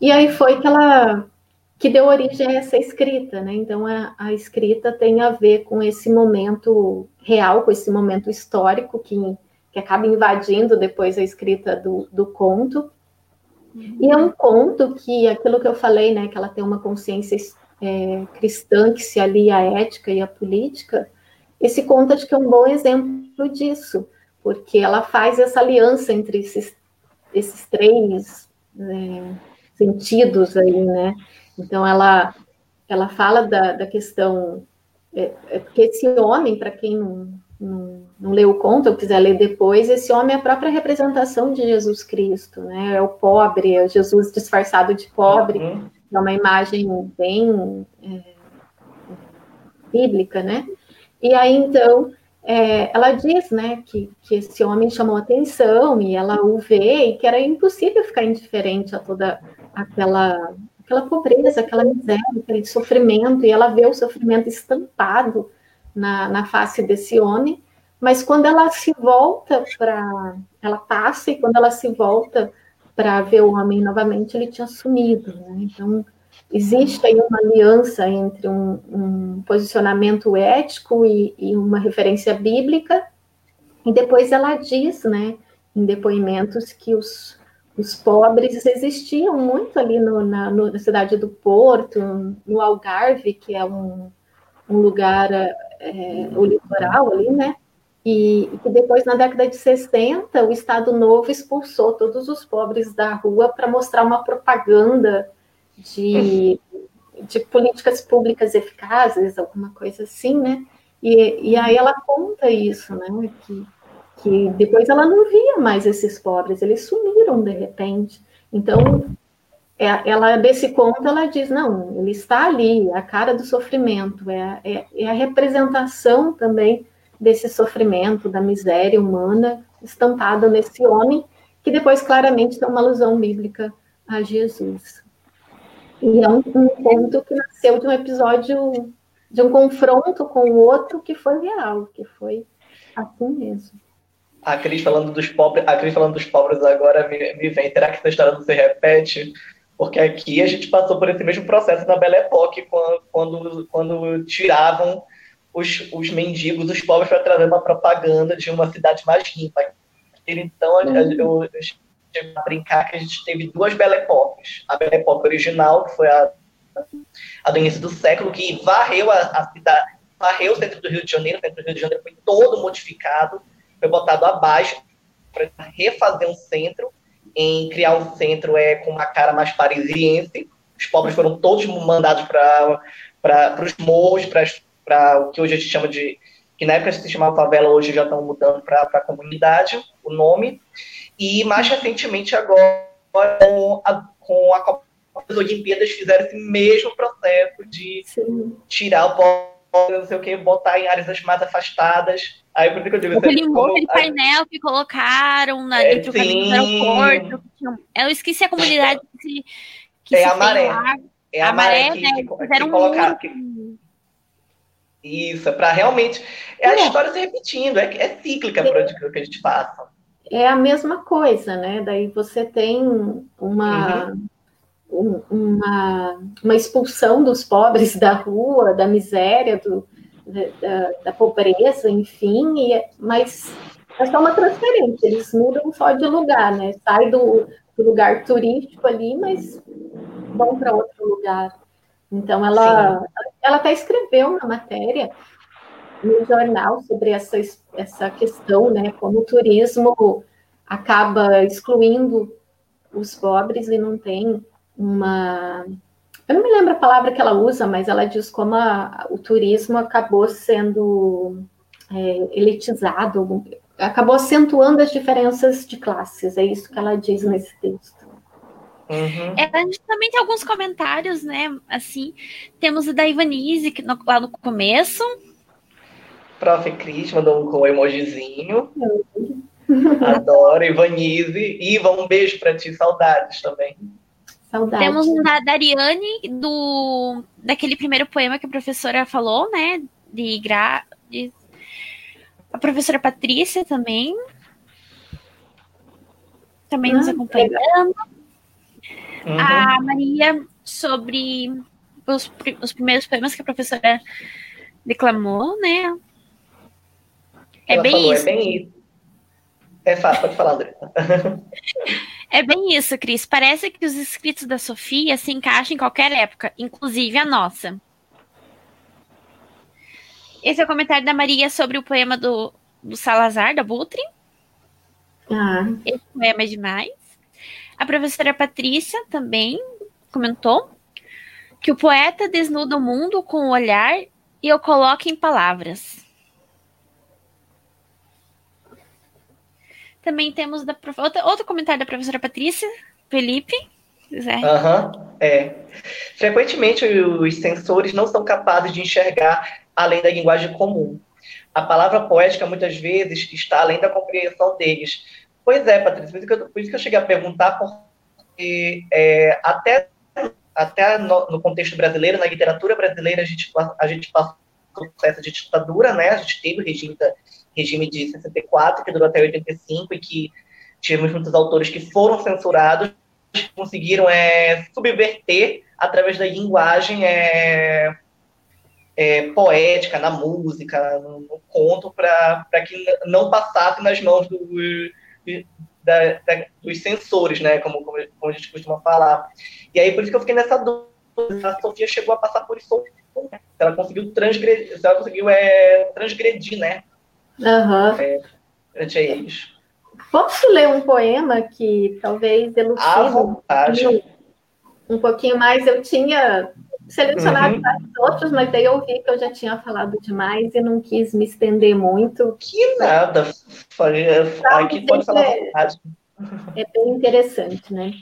e aí foi que ela que deu origem a essa escrita, né? Então a, a, escrita tem a ver com esse momento real, com esse momento histórico que que acaba invadindo depois a escrita do, do conto. E é um conto que, aquilo que eu falei, né, que ela tem uma consciência é, cristã que se alia à ética e à política, esse conto acho que é um bom exemplo disso, porque ela faz essa aliança entre esses, esses três é, sentidos aí, né? Então ela, ela fala da, da questão, é, é porque esse homem, para quem não, não, não leu o conto, ou quiser ler depois, esse homem é a própria representação de Jesus Cristo, né? É o pobre, é o Jesus disfarçado de pobre, uhum. é uma imagem bem é, bíblica, né? E aí, então, é, ela diz, né, que, que esse homem chamou atenção e ela o vê e que era impossível ficar indiferente a toda aquela, aquela pobreza, aquela miséria, aquele sofrimento, e ela vê o sofrimento estampado na, na face desse homem, mas quando ela se volta para. Ela passa e quando ela se volta para ver o homem novamente, ele tinha sumido. Né? Então, existe aí uma aliança entre um, um posicionamento ético e, e, uma referência bíblica, e depois ela diz, né, em depoimentos, que os, os pobres existiam muito ali no, na, na, cidade do Porto, no Algarve, que é um, um lugar, é, o litoral ali, né, e, que depois, na década de 60, o Estado Novo expulsou todos os pobres da rua para mostrar uma propaganda de, de políticas públicas eficazes, alguma coisa assim, né? E, e aí ela conta isso, né? Que, que depois ela não via mais esses pobres, eles sumiram de repente. Então, é, ela desse conto ela diz não, ele está ali, a cara do sofrimento, é, é, é a representação também desse sofrimento, da miséria humana estampada nesse homem, que depois claramente tem uma alusão bíblica a Jesus. E é um, um ponto que nasceu de um episódio, de um confronto com o outro que foi real, que foi assim mesmo. A Cris falando dos pobres, a Cris falando dos pobres agora me, me vem. Será que essa história não se repete? Porque aqui a gente passou por esse mesmo processo na Belle Époque, quando, quando, quando tiravam os, os mendigos, os pobres, para trazer uma propaganda de uma cidade mais limpa. Então, uhum. eu, eu, a brincar que a gente teve duas Belle Époques. A Belle Époque original, que foi a, a do início do século, que varreu a, a cidade, varreu o centro do Rio de Janeiro, o centro do Rio de Janeiro foi todo modificado, foi botado abaixo para refazer um centro, em criar um centro é, com uma cara mais parisiense. Os pobres foram todos mandados para os morros, para o que hoje a gente chama de que na época se chamava favela, hoje já estão mudando para a comunidade, o nome. E mais recentemente, agora, com a, com a Copa das Olimpíadas, fizeram esse mesmo processo de Sim. tirar o pobre, não sei o que, botar em áreas mais afastadas. Aí, por isso que eu digo, aquele, como, aquele painel que colocaram na, é, entre o caminho do aeroporto. Eu esqueci a comunidade que, que é a maré. É a, a maré, maré, né? Que, fizeram colocar, um... Isso, para realmente. É, é, a história se repetindo, é, é cíclica para o que a gente passa é a mesma coisa, né? Daí você tem uma, uhum. uma, uma expulsão dos pobres da rua, da miséria, do, da, da pobreza, enfim, e, mas é só uma transferência, eles mudam só de lugar, né? Sai do, do lugar turístico ali, mas vão para outro lugar. Então, ela, ela até escreveu na matéria no jornal sobre essa, essa questão, né? Como o turismo acaba excluindo os pobres e não tem uma. Eu não me lembro a palavra que ela usa, mas ela diz como a, o turismo acabou sendo é, elitizado, acabou acentuando as diferenças de classes. É isso que ela diz nesse texto. Uhum. É, a gente também tem alguns comentários, né? Assim, temos o da Ivanise no, lá no começo, Prof. Cris mandou um com emojizinho. Adoro, Ivanise. Iva, um beijo para ti, saudades também. Saudades. Temos um da Dariane, do, daquele primeiro poema que a professora falou, né? De, gra, de a professora Patrícia também. Também ah, nos acompanhando. Uhum. A Maria sobre os, os primeiros poemas que a professora declamou, né? É Ela bem falou, é isso. É bem isso. É fácil, pode falar, André. É bem isso, Cris. Parece que os escritos da Sofia se encaixam em qualquer época, inclusive a nossa. Esse é o comentário da Maria sobre o poema do, do Salazar, da Butre. Ah. Esse poema é demais. A professora Patrícia também comentou que o poeta desnuda o mundo com o olhar e o coloca em palavras. Também temos da outro, comentário da professora Patrícia, Felipe. Uhum, é. Frequentemente os sensores não são capazes de enxergar além da linguagem comum. A palavra poética muitas vezes está além da compreensão deles. Pois é, Patrícia, por isso que eu, por isso que eu cheguei a perguntar, porque é, até, até no, no, contexto brasileiro, na literatura brasileira, a gente, a gente passou por processo de ditadura, né? A gente teve o regime da, regime de 64, que durou até 85, e que tivemos muitos autores que foram censurados, conseguiram é, subverter através da linguagem é, é, poética, na música, no, no conto, para que não passasse nas mãos do, da, da, dos censores, né? Como, como, como, a gente costuma falar. E aí, por isso que eu fiquei nessa dúvida. A Sofia chegou a passar por isso. Ela conseguiu transgredir, ela conseguiu é, transgredir, né? Uhum. É, eles. Posso ler um poema que talvez elucide um pouquinho mais? Eu tinha selecionado uhum. vários outros, mas daí eu vi que eu já tinha falado demais e não quis me estender muito. Que nada, aqui pode falar é, é bem interessante, né?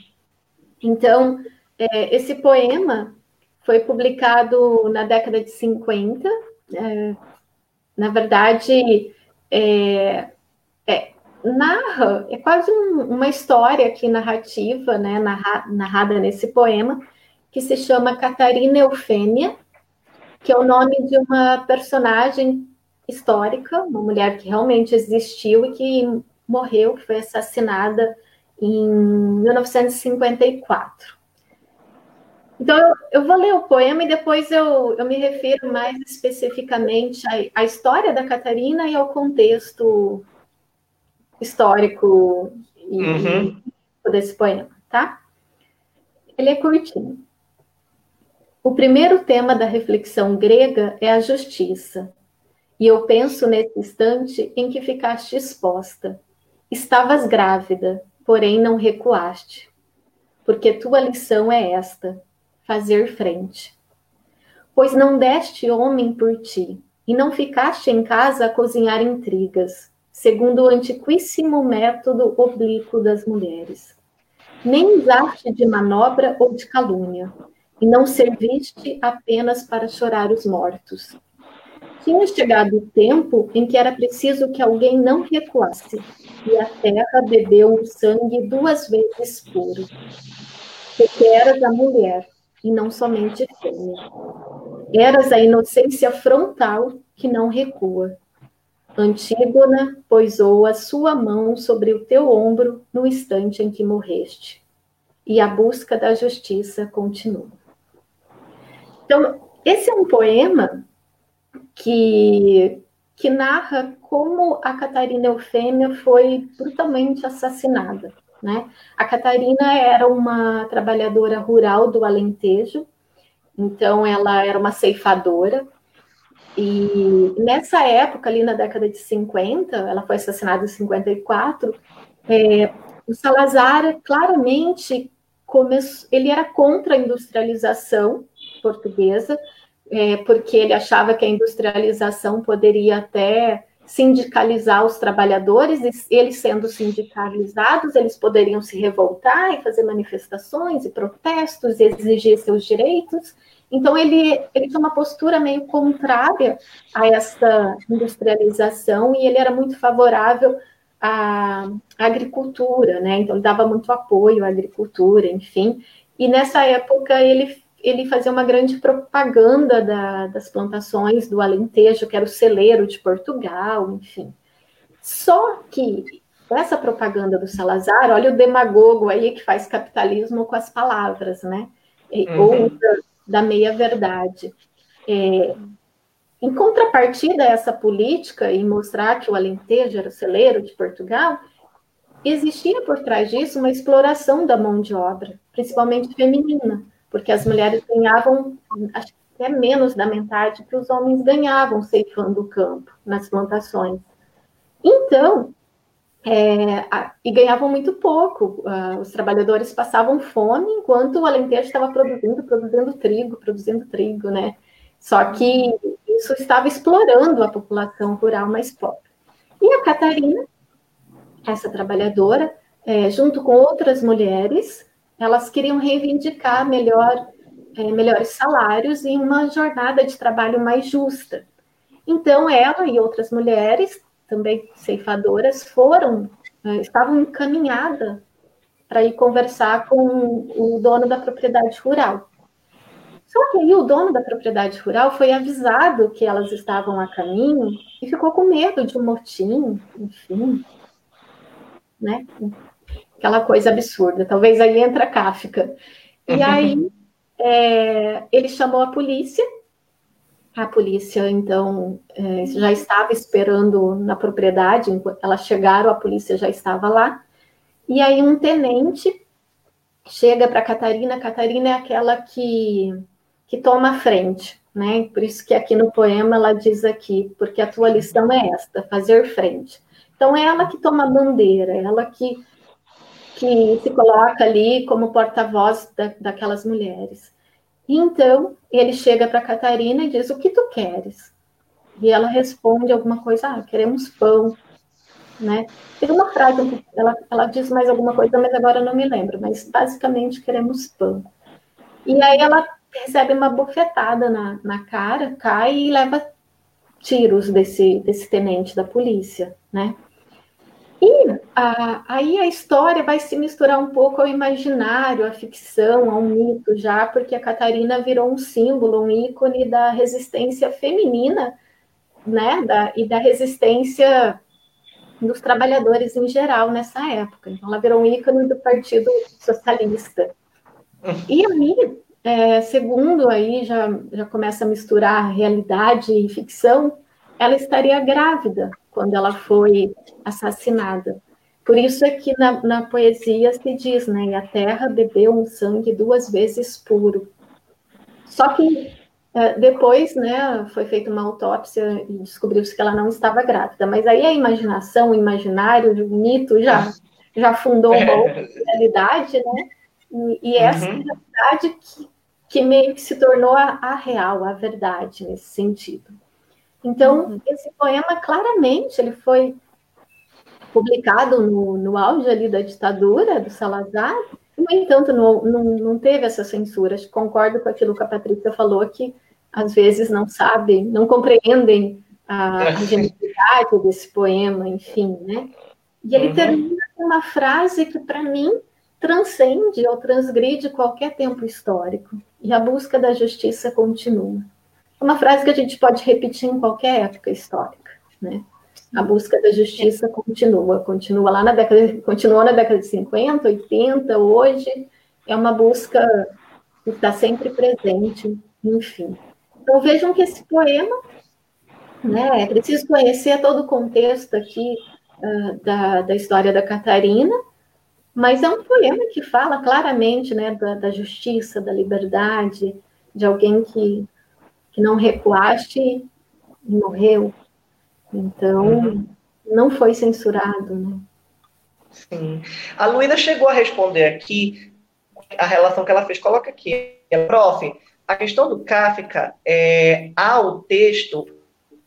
Então, é, esse poema foi publicado na década de 50. É, na verdade, é, é, narra, é quase um, uma história aqui narrativa, né, narra, narrada nesse poema, que se chama Catarina Eufêmia, que é o nome de uma personagem histórica, uma mulher que realmente existiu e que morreu, que foi assassinada em 1954. Então, eu, eu, vou ler o poema e depois eu, eu me refiro mais especificamente à, à história da Catarina e ao contexto histórico e, uhum. desse poema, tá? Ele é curtinho. O primeiro tema da reflexão grega é a justiça. E eu penso nesse instante em que ficaste exposta. Estavas grávida, porém não recuaste. Porque tua lição é esta: fazer frente. Pois não deste homem por ti, e não ficaste em casa a cozinhar intrigas, segundo o antiquíssimo método oblíquo das mulheres. Nem usaste de manobra ou de calúnia, e não serviste apenas para chorar os mortos. Tinha chegado o tempo em que era preciso que alguém não recuasse, e a terra bebeu o sangue duas vezes puro. Porque eras a mulher, e não somente fêmea. Eras a inocência frontal que não recua. Antígona poisou a sua mão sobre o teu ombro no instante em que morreste. E a busca da justiça continua. Então, esse é um poema que, que narra como a Catarina Eufêmia foi brutalmente assassinada. Né? A Catarina era uma trabalhadora rural do Alentejo, então ela era uma ceifadora. E nessa época, ali na década de 50, ela foi assassinada em 54, é, o Salazar claramente começou, ele era contra a industrialização portuguesa, é, porque ele achava que a industrialização poderia até sindicalizar os trabalhadores, e eles sendo sindicalizados, eles poderiam se revoltar e fazer manifestações e protestos e exigir seus direitos. Então, ele, ele tinha uma postura meio contrária a essa industrialização e ele era muito favorável à agricultura, né? Então, ele dava muito apoio à agricultura, enfim. E nessa época, ele ele fazia uma grande propaganda da, das plantações do Alentejo, que era o celeiro de Portugal, enfim. Só que essa propaganda do Salazar, olha o demagogo aí que faz capitalismo com as palavras, né? Uhum. Ou da, da meia-verdade. É, em contrapartida a essa política e mostrar que o Alentejo era o celeiro de Portugal, existia por trás disso uma exploração da mão de obra, principalmente feminina porque as mulheres ganhavam acho que até menos da metade que os homens ganhavam ceifando o campo nas plantações. Então, é, a, e ganhavam muito pouco. Uh, os trabalhadores passavam fome enquanto o Alentejo estava produzindo, produzindo trigo, produzindo trigo, né? Só que isso estava explorando a população rural mais pobre. E a Catarina, essa trabalhadora, é, junto com outras mulheres, elas queriam reivindicar melhor, é, melhores salários e uma jornada de trabalho mais justa. Então, ela e outras mulheres, também ceifadoras, foram, é, estavam encaminhadas para ir conversar com o dono da propriedade rural. Só que aí o dono da propriedade rural foi avisado que elas estavam a caminho e ficou com medo de um motim, enfim, né? Aquela coisa absurda. Talvez aí entra Kafka. E aí é, ele chamou a polícia. A polícia, então, é, já estava esperando na propriedade. Elas chegaram, a polícia já estava lá. E aí um tenente chega para Catarina. Catarina é aquela que, que toma a frente, né? Por isso que aqui no poema ela diz aqui, porque a tua lição é esta, fazer frente. Então é ela que toma a bandeira, é ela que que se coloca ali como porta-voz da, daquelas mulheres. Então, ele chega para Catarina e diz: O que tu queres? E ela responde alguma coisa: Ah, queremos pão. Né? Tem uma frase, ela, ela diz mais alguma coisa, mas agora eu não me lembro. Mas basicamente, queremos pão. E aí ela recebe uma bofetada na, na cara, cai e leva tiros desse, desse tenente da polícia, né? E a, aí a história vai se misturar um pouco ao imaginário, à ficção, ao mito já, porque a Catarina virou um símbolo, um ícone da resistência feminina, né, da, e da resistência dos trabalhadores em geral nessa época. Então, ela virou um ícone do Partido Socialista. E aí, é, segundo aí, já, já começa a misturar realidade e ficção, ela estaria grávida quando ela foi assassinada. Por isso é que na, na poesia se diz, né, a terra bebeu um sangue duas vezes puro. Só que é, depois, né, foi feita uma autópsia e descobriu-se que ela não estava grávida. Mas aí a imaginação, o imaginário, o mito já, já fundou uma outra realidade, né? E, e essa uhum. realidade que, que meio que se tornou a, a real, a verdade nesse sentido. Então, uhum. esse poema, claramente, ele foi publicado no, no auge ali da ditadura do Salazar, no entanto, não, não, não teve essa censura. Concordo com aquilo que a Patrícia falou, que às vezes não sabem, não compreendem a, a genialidade desse poema, enfim, né? E ele uhum. termina com uma frase que, para mim, transcende ou transgride qualquer tempo histórico. E a busca da justiça continua. É uma frase que a gente pode repetir em qualquer época histórica, né? A busca da justiça continua, continua lá na década, continuou na década de 50, 80, hoje é uma busca que está sempre presente, enfim. Então vejam que esse poema, né, é preciso conhecer todo o contexto aqui uh, da, da história da Catarina, mas é um poema que fala claramente, né, da, da justiça, da liberdade, de alguém que que não recuaste e morreu. Então, uhum. não foi censurado, né? Sim. A Luísa chegou a responder aqui a relação que ela fez. Coloca aqui. Prof, a questão do Kafka, é, há o texto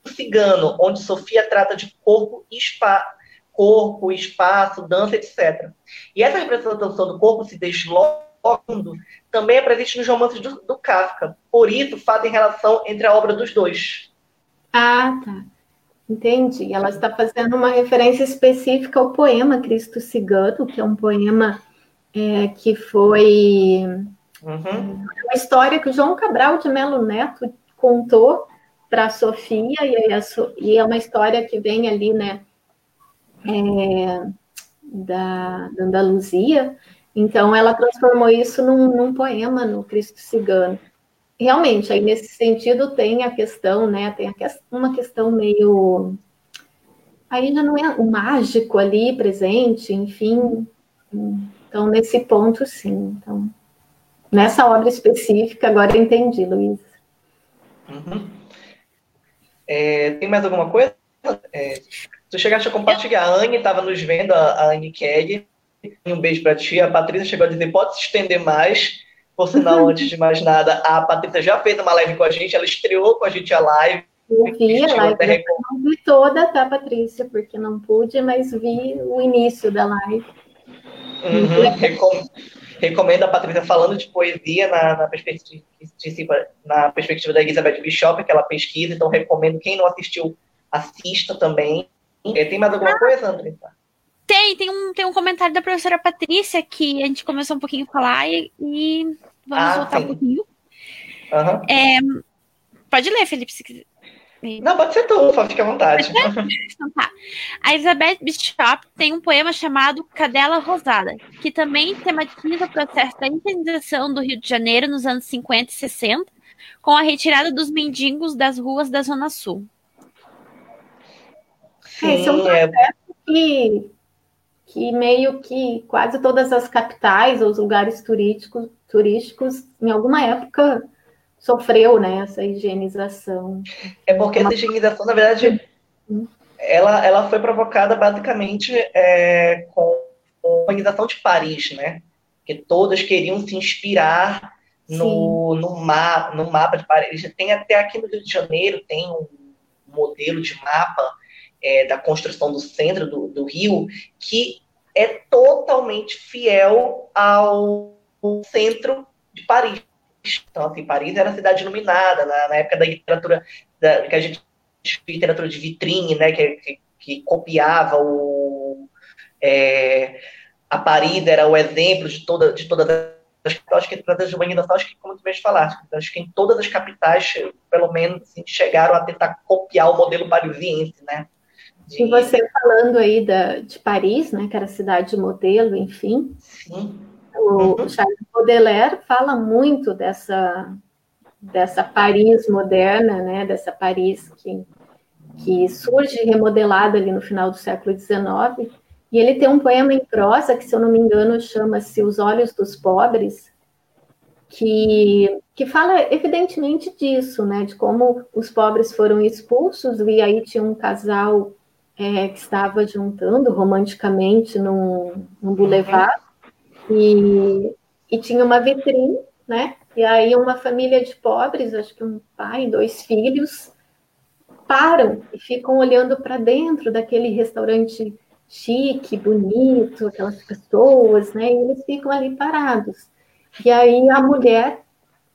cigano, onde Sofia trata de corpo e espaço, corpo, espaço, dança, etc. E essa representação do corpo se desloca também é presente nos romances do, do, Kafka. Por isso, fazem relação entre a obra dos dois. Ah, tá. Entendi. Ela está fazendo uma referência específica ao poema Cristo Cigano, que é um poema é, que foi uhum. uma história que o João Cabral de Melo Neto contou para a Sofia, e, e, é uma história que vem ali, né, é, da, da Andaluzia, então, ela transformou isso num, num poema no Cristo Cigano. Realmente, aí nesse sentido tem a questão, né? Tem uma questão meio. Já não é o mágico ali presente, enfim. Então, nesse ponto, sim. Então, nessa obra específica, agora eu entendi, Luiz. Uhum. É, tem mais alguma coisa? É, tu chegaste a compartilhar. A Anne estava nos vendo, a, a Anne Kelly. Um beijo para ti. A Patrícia chegou a dizer: pode se estender mais. Por sinal, antes de mais nada, a Patrícia já fez uma live com a gente, ela estreou com a gente a live. Eu vi a live, não vi toda, tá, Patrícia? Porque não pude, mas vi o início da live. Uhum, recom recomendo a Patrícia falando de poesia na, na, perspectiva, na perspectiva da Elizabeth Bishop, que ela pesquisa, então recomendo. Quem não assistiu, assista também. É, tem mais alguma coisa, Andressa? Tem, tem um, tem um comentário da professora Patrícia que a gente começou um pouquinho a falar e, e vamos ah, voltar sim. um pouquinho. Uhum. É, pode ler, Felipe, se quiser. Não, pode ser tu, só fique à vontade. Então tá. A Elizabeth Bishop tem um poema chamado Cadela Rosada, que também tematiza o processo da indenização do Rio de Janeiro nos anos 50 e 60, com a retirada dos mendigos das ruas da Zona Sul. Sim, Esse é um processo é... que, que meio que quase todas as capitais ou os lugares turísticos, turísticos em alguma época sofreu né, essa higienização. É porque essa higienização, na verdade, ela, ela foi provocada basicamente é, com a organização de Paris, né? Que todas queriam se inspirar no, no, ma no mapa de Paris. Tem até aqui no Rio de Janeiro, tem um modelo de mapa é, da construção do centro do, do Rio que é totalmente fiel ao centro de Paris. Então, assim, Paris era a cidade iluminada, na, na época da literatura, da, que a gente literatura de vitrine, né, que, que, que copiava o... É, a Paris era o exemplo de, toda, de todas as acho que todas as urbanizações, acho que como tu mesmo falaste, acho que em todas as capitais, pelo menos, assim, chegaram a tentar copiar o modelo parisiense, né? De... E você falando aí da, de Paris, né, que era a cidade modelo, enfim. Sim. O uhum. Charles Baudelaire fala muito dessa, dessa Paris moderna, né, dessa Paris que, que surge remodelada ali no final do século XIX. E ele tem um poema em prosa que, se eu não me engano, chama-se Os Olhos dos Pobres, que, que fala evidentemente disso, né, de como os pobres foram expulsos e aí tinha um casal é, que estava juntando romanticamente num, num boulevard e, e tinha uma vitrine, né? E aí uma família de pobres, acho que um pai dois filhos, param e ficam olhando para dentro daquele restaurante chique, bonito, aquelas pessoas, né? E eles ficam ali parados. E aí a mulher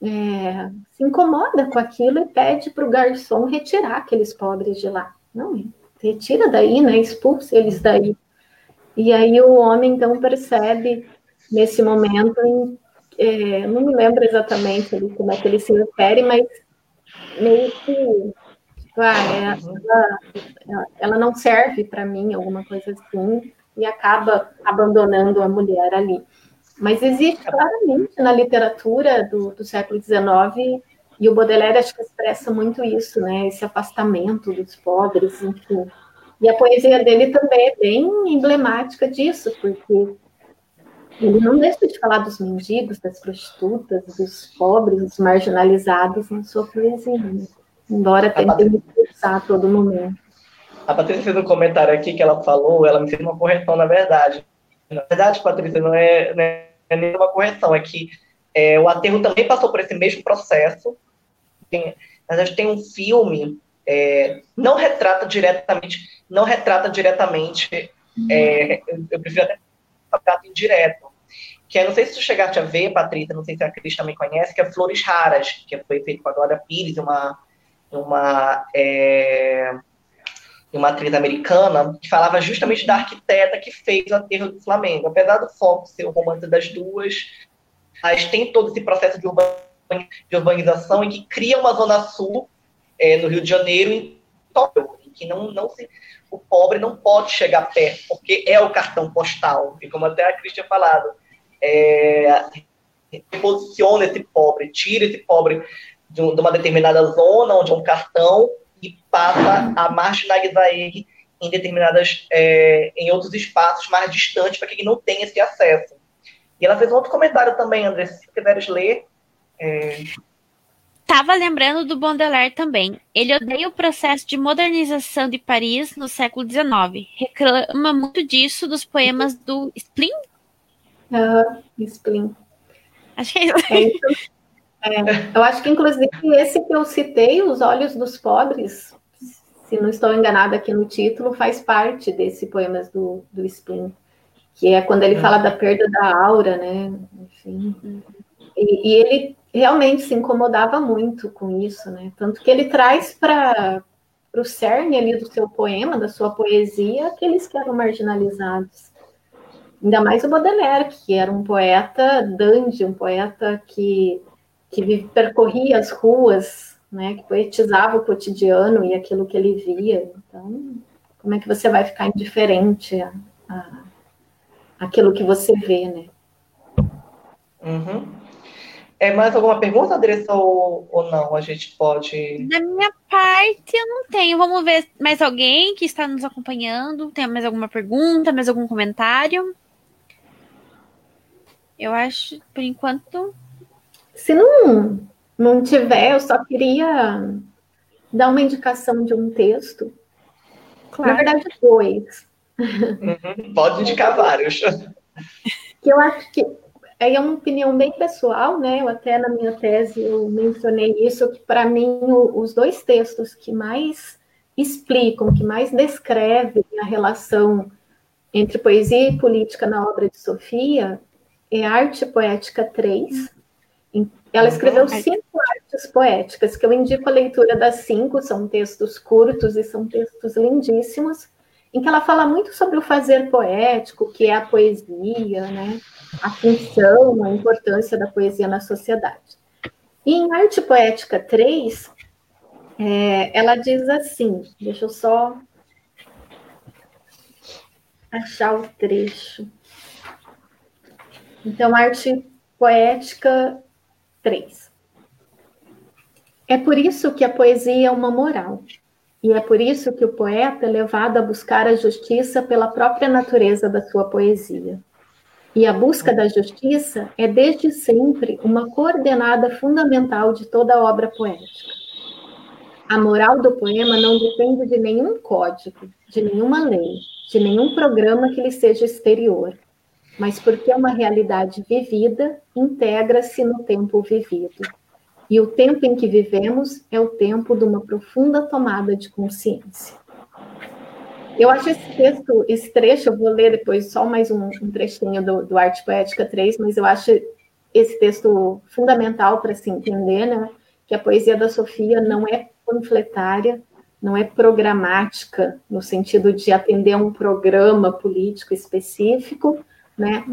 é, se incomoda com aquilo e pede para o garçom retirar aqueles pobres de lá. Não, retira daí, né? Expulsa eles daí. E aí o homem então percebe nesse momento, é, não me lembro exatamente como é que ele se refere, mas meio que ah, ela, ela não serve para mim, alguma coisa assim, e acaba abandonando a mulher ali. Mas existe claramente na literatura do, do século XIX, e o Baudelaire acho que expressa muito isso, né? Esse afastamento dos pobres, enfim. E a poesia dele também é bem emblemática disso, porque ele não deixa de falar dos mendigos, das prostitutas, dos pobres, dos marginalizados na sua poesia, né? embora tente expressar a todo momento. A Patrícia fez um comentário aqui que ela falou, ela me fez uma correção, na verdade. Na verdade, Patrícia, não é, não é nenhuma correção, é que é, o aterro também passou por esse mesmo processo. Tem, a gente tem um filme, é, não retrata diretamente, não retrata diretamente, é, eu, eu prefiro até contato indireto. Que é, não sei se tu chegaste a ver, Patrícia, não sei se a Cris também conhece, que é Flores Raras, que foi feito com a Glória Pires, uma, uma, é, uma atriz americana, que falava justamente da arquiteta que fez o aterro do Flamengo. Apesar do foco ser o romance das duas, mas tem todo esse processo de, de urbanização em que cria uma zona sul é, no Rio de Janeiro, em que não, não se o pobre não pode chegar perto, porque é o cartão postal. E como até a Cris tinha falado, é, reposiciona esse pobre, tira esse pobre de, uma determinada zona onde é um cartão e passa a marginalizar ele em determinadas, é, em outros espaços mais distantes para que ele não tenha esse acesso. E ela fez um outro comentário também, André, se quiseres ler. É... Tava lembrando do Baudelaire também. Ele odeia o processo de modernização de Paris no século XIX. Reclama muito disso dos poemas do Splin? Ah, Splin. Acho que é isso. É isso. É, eu acho que, inclusive, esse que eu citei, Os Olhos dos Pobres, se não estou enganada aqui no título, faz parte desse poemas do, do Splin, que é quando ele fala da perda da aura, né? Enfim. E, e ele realmente se incomodava muito com isso, né? Tanto que ele traz para o cerne ali do seu poema, da sua poesia, aqueles que eram marginalizados. Ainda mais o Baudelaire, que era um poeta dandy, um poeta que, que percorria as ruas né, que poetizava o cotidiano e aquilo que ele via. Então, como é que você vai ficar indiferente a, a aquilo que você vê, né? Uhum. É mais alguma pergunta, Andressa, ou, ou não? A gente pode. Da minha parte, eu não tenho. Vamos ver mais alguém que está nos acompanhando. Tem mais alguma pergunta, mais algum comentário? Eu acho, por enquanto. Se não, não tiver, eu só queria dar uma indicação de um texto. Claro. Na verdade, dois. Uhum, pode indicar vários. Que eu acho que é uma opinião bem pessoal, né? Eu até na minha tese eu mencionei isso, que para mim os dois textos que mais explicam, que mais descrevem a relação entre poesia e política na obra de Sofia é Arte Poética 3. Ela escreveu uhum. cinco artes poéticas, que eu indico a leitura das cinco, são textos curtos e são textos lindíssimos em que ela fala muito sobre o fazer poético, que é a poesia, né? a função, a importância da poesia na sociedade. E em Arte Poética 3, é, ela diz assim, deixa eu só achar o trecho. Então, Arte Poética 3. É por isso que a poesia é uma moral. E é por isso que o poeta é levado a buscar a justiça pela própria natureza da sua poesia. E a busca da justiça é desde sempre uma coordenada fundamental de toda obra poética. A moral do poema não depende de nenhum código, de nenhuma lei, de nenhum programa que lhe seja exterior, mas porque é uma realidade vivida, integra-se no tempo vivido. E o tempo em que vivemos é o tempo de uma profunda tomada de consciência. Eu acho esse texto, esse trecho, eu vou ler depois só mais um, um trechinho do, do Arte Poética 3, mas eu acho esse texto fundamental para se entender, né? Que a poesia da Sofia não é panfletária, não é programática, no sentido de atender a um programa político específico, né?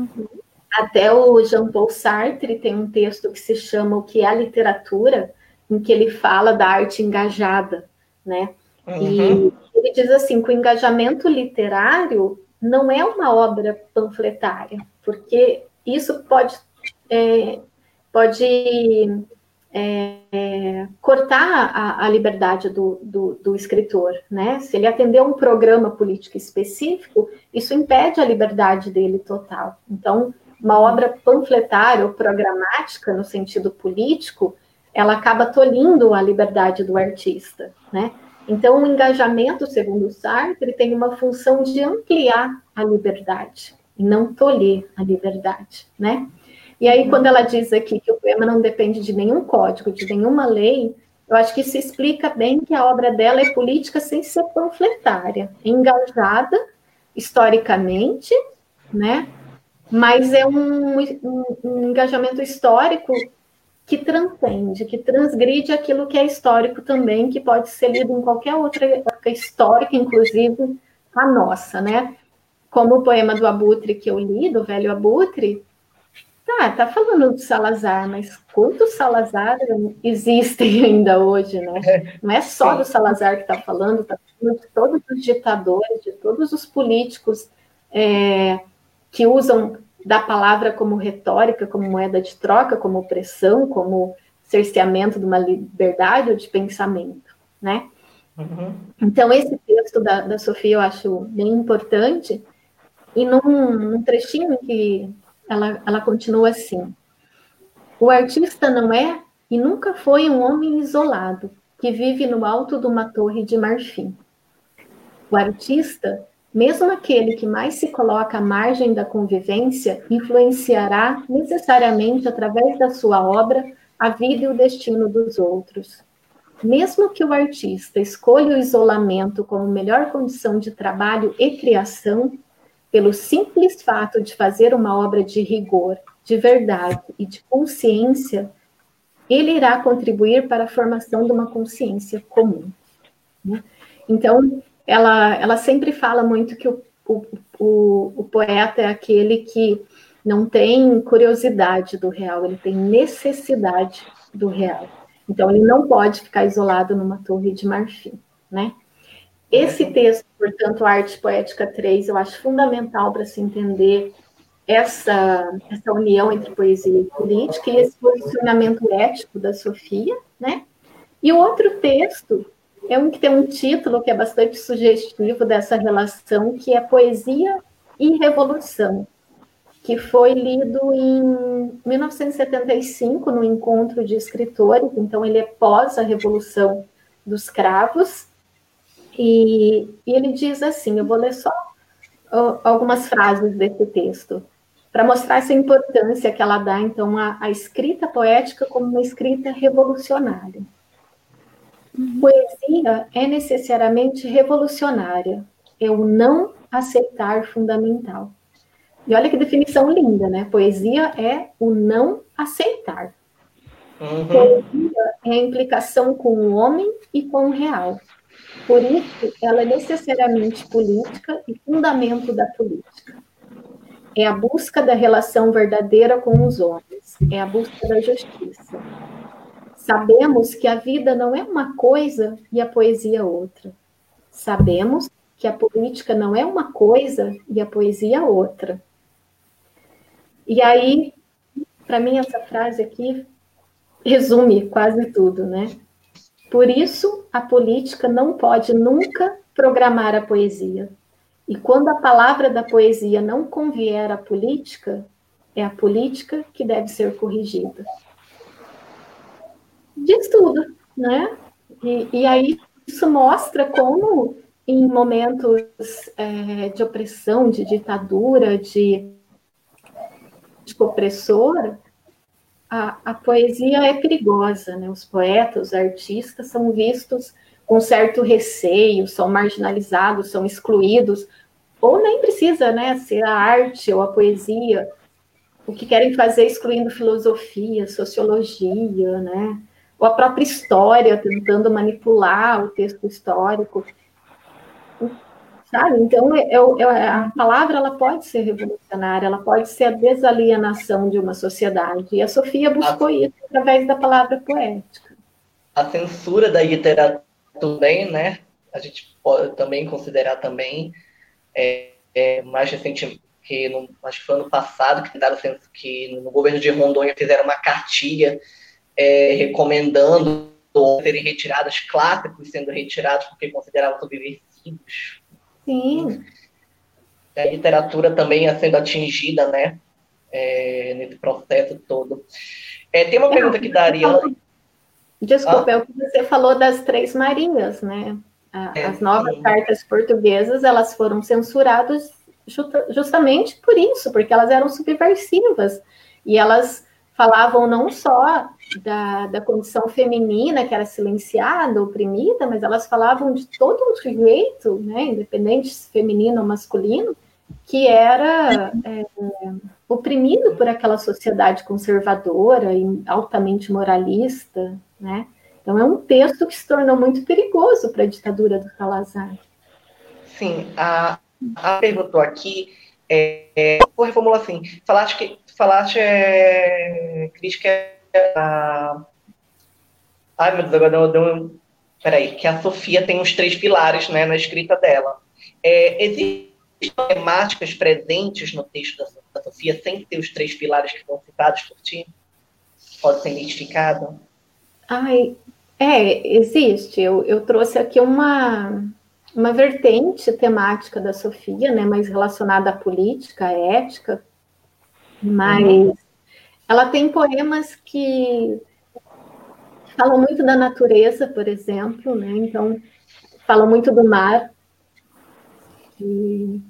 Até o Jean-Paul Sartre tem um texto que se chama O que é a literatura, em que ele fala da arte engajada, né? Uhum. E ele diz assim que o engajamento literário não é uma obra panfletária, porque isso pode, é, pode é, cortar a, a liberdade do, do, do, escritor, né? Se ele atender um programa político específico, isso impede a liberdade dele total. Então, uma obra panfletária ou programática no sentido político, ela acaba tolhindo a liberdade do artista, né? Então, o engajamento, segundo Sartre, tem uma função de ampliar a liberdade e não tolher a liberdade, né? E aí, quando ela diz aqui que o poema não depende de nenhum código, de nenhuma lei, eu acho que isso explica bem que a obra dela é política sem ser panfletária, engajada historicamente, né? Mas é um, um, um engajamento histórico que transcende, que transgride aquilo que é histórico também, que pode ser lido em qualquer outra época histórica, inclusive a nossa, né? Como o poema do Abutre que eu li, do velho Abutre, tá, tá falando de Salazar, mas quantos Salazar existem ainda hoje, né? Não é só do Salazar que está falando, está falando de todos os ditadores, de todos os políticos é, que usam da palavra como retórica, como moeda de troca, como opressão, como cerceamento de uma liberdade ou de pensamento, né? Uhum. Então, esse texto da, da Sofia eu acho bem importante, e num, num trechinho que ela, ela continua assim: o artista não é e nunca foi um homem isolado que vive no alto de uma torre de marfim. O artista mesmo aquele que mais se coloca à margem da convivência influenciará necessariamente, através da sua obra, a vida e o destino dos outros. Mesmo que o artista escolha o isolamento como melhor condição de trabalho e criação, pelo simples fato de fazer uma obra de rigor, de verdade e de consciência, ele irá contribuir para a formação de uma consciência comum. Né? Então, ela, ela sempre fala muito que o, o, o, o poeta é aquele que não tem curiosidade do real, ele tem necessidade do real. Então, ele não pode ficar isolado numa torre de marfim, né? Esse texto, portanto, Arte Poética 3, eu acho fundamental para se entender essa, essa união entre poesia e política e esse posicionamento ético da Sofia, né? E o outro texto é um que tem um título que é bastante sugestivo dessa relação, que é Poesia e Revolução, que foi lido em 1975 no encontro de escritores, então ele é pós a Revolução dos Cravos, e, e ele diz assim, eu vou ler só algumas frases desse texto, para mostrar essa importância que ela dá, então, à, à escrita poética como uma escrita revolucionária. Uhum. Poesia é necessariamente revolucionária, é o não aceitar fundamental. E olha que definição linda, né? Poesia é o não aceitar. Uhum. Poesia é a implicação com o homem e com o real. Por isso, ela é necessariamente política e fundamento da política. É a busca da relação verdadeira com os homens, é a busca da justiça. Sabemos que a vida não é uma coisa e a poesia outra. Sabemos que a política não é uma coisa e a poesia outra. E aí, para mim, essa frase aqui resume quase tudo, né? Por isso, a política não pode nunca programar a poesia. E quando a palavra da poesia não convier à política, é a política que deve ser corrigida diz tudo, né? E, e aí isso mostra como em momentos é, de opressão, de ditadura, de, de opressor, a, a, poesia é perigosa, né? Os poetas, os artistas são vistos com certo receio, são marginalizados, são excluídos, ou nem precisa, né, ser a arte ou a poesia, o que querem fazer excluindo filosofia, sociologia, né? Ou a própria história, tentando manipular o texto histórico. Sabe? Então, é, é, é, a palavra ela pode ser revolucionária, ela pode ser a desalienação de uma sociedade. E a Sofia buscou a, isso através da palavra poética. A censura da literatura também, né? A gente pode também considerar também, é, é, mais recente, que no, acho que foi ano passado, que, que no governo de Rondônia fizeram uma cartilha é, recomendando serem retiradas, clássicos sendo retirados porque consideravam subversivos. Sim. A literatura também é sendo atingida, né, é, nesse processo todo. É, tem uma é, pergunta que daria. Desculpa, ah? é o que você falou das Três Marias, né? É, As novas sim. cartas portuguesas, elas foram censuradas justamente por isso, porque elas eram subversivas. E elas falavam não só da, da condição feminina, que era silenciada, oprimida, mas elas falavam de todo um sujeito, né, independente se feminino ou masculino, que era é, oprimido por aquela sociedade conservadora e altamente moralista, né? Então é um texto que se tornou muito perigoso para a ditadura do Salazar. Sim, a, a perguntou aqui, é, é, vou reformular assim, falaste que falaste é, crítica a... Ai, meu Deus, agora deu um... Peraí, que a Sofia tem os três pilares né, na escrita dela. É, existem temáticas presentes no texto da, da, Sofia sem ter os três pilares que foram citados por ti? Pode ser identificado? Ai, é, existe. Eu, eu trouxe aqui uma, uma vertente temática da Sofia, né, mais relacionada à política, à ética, mas uhum. Ela tem poemas que falam muito da natureza, por exemplo, né? Então, falam muito do mar, e,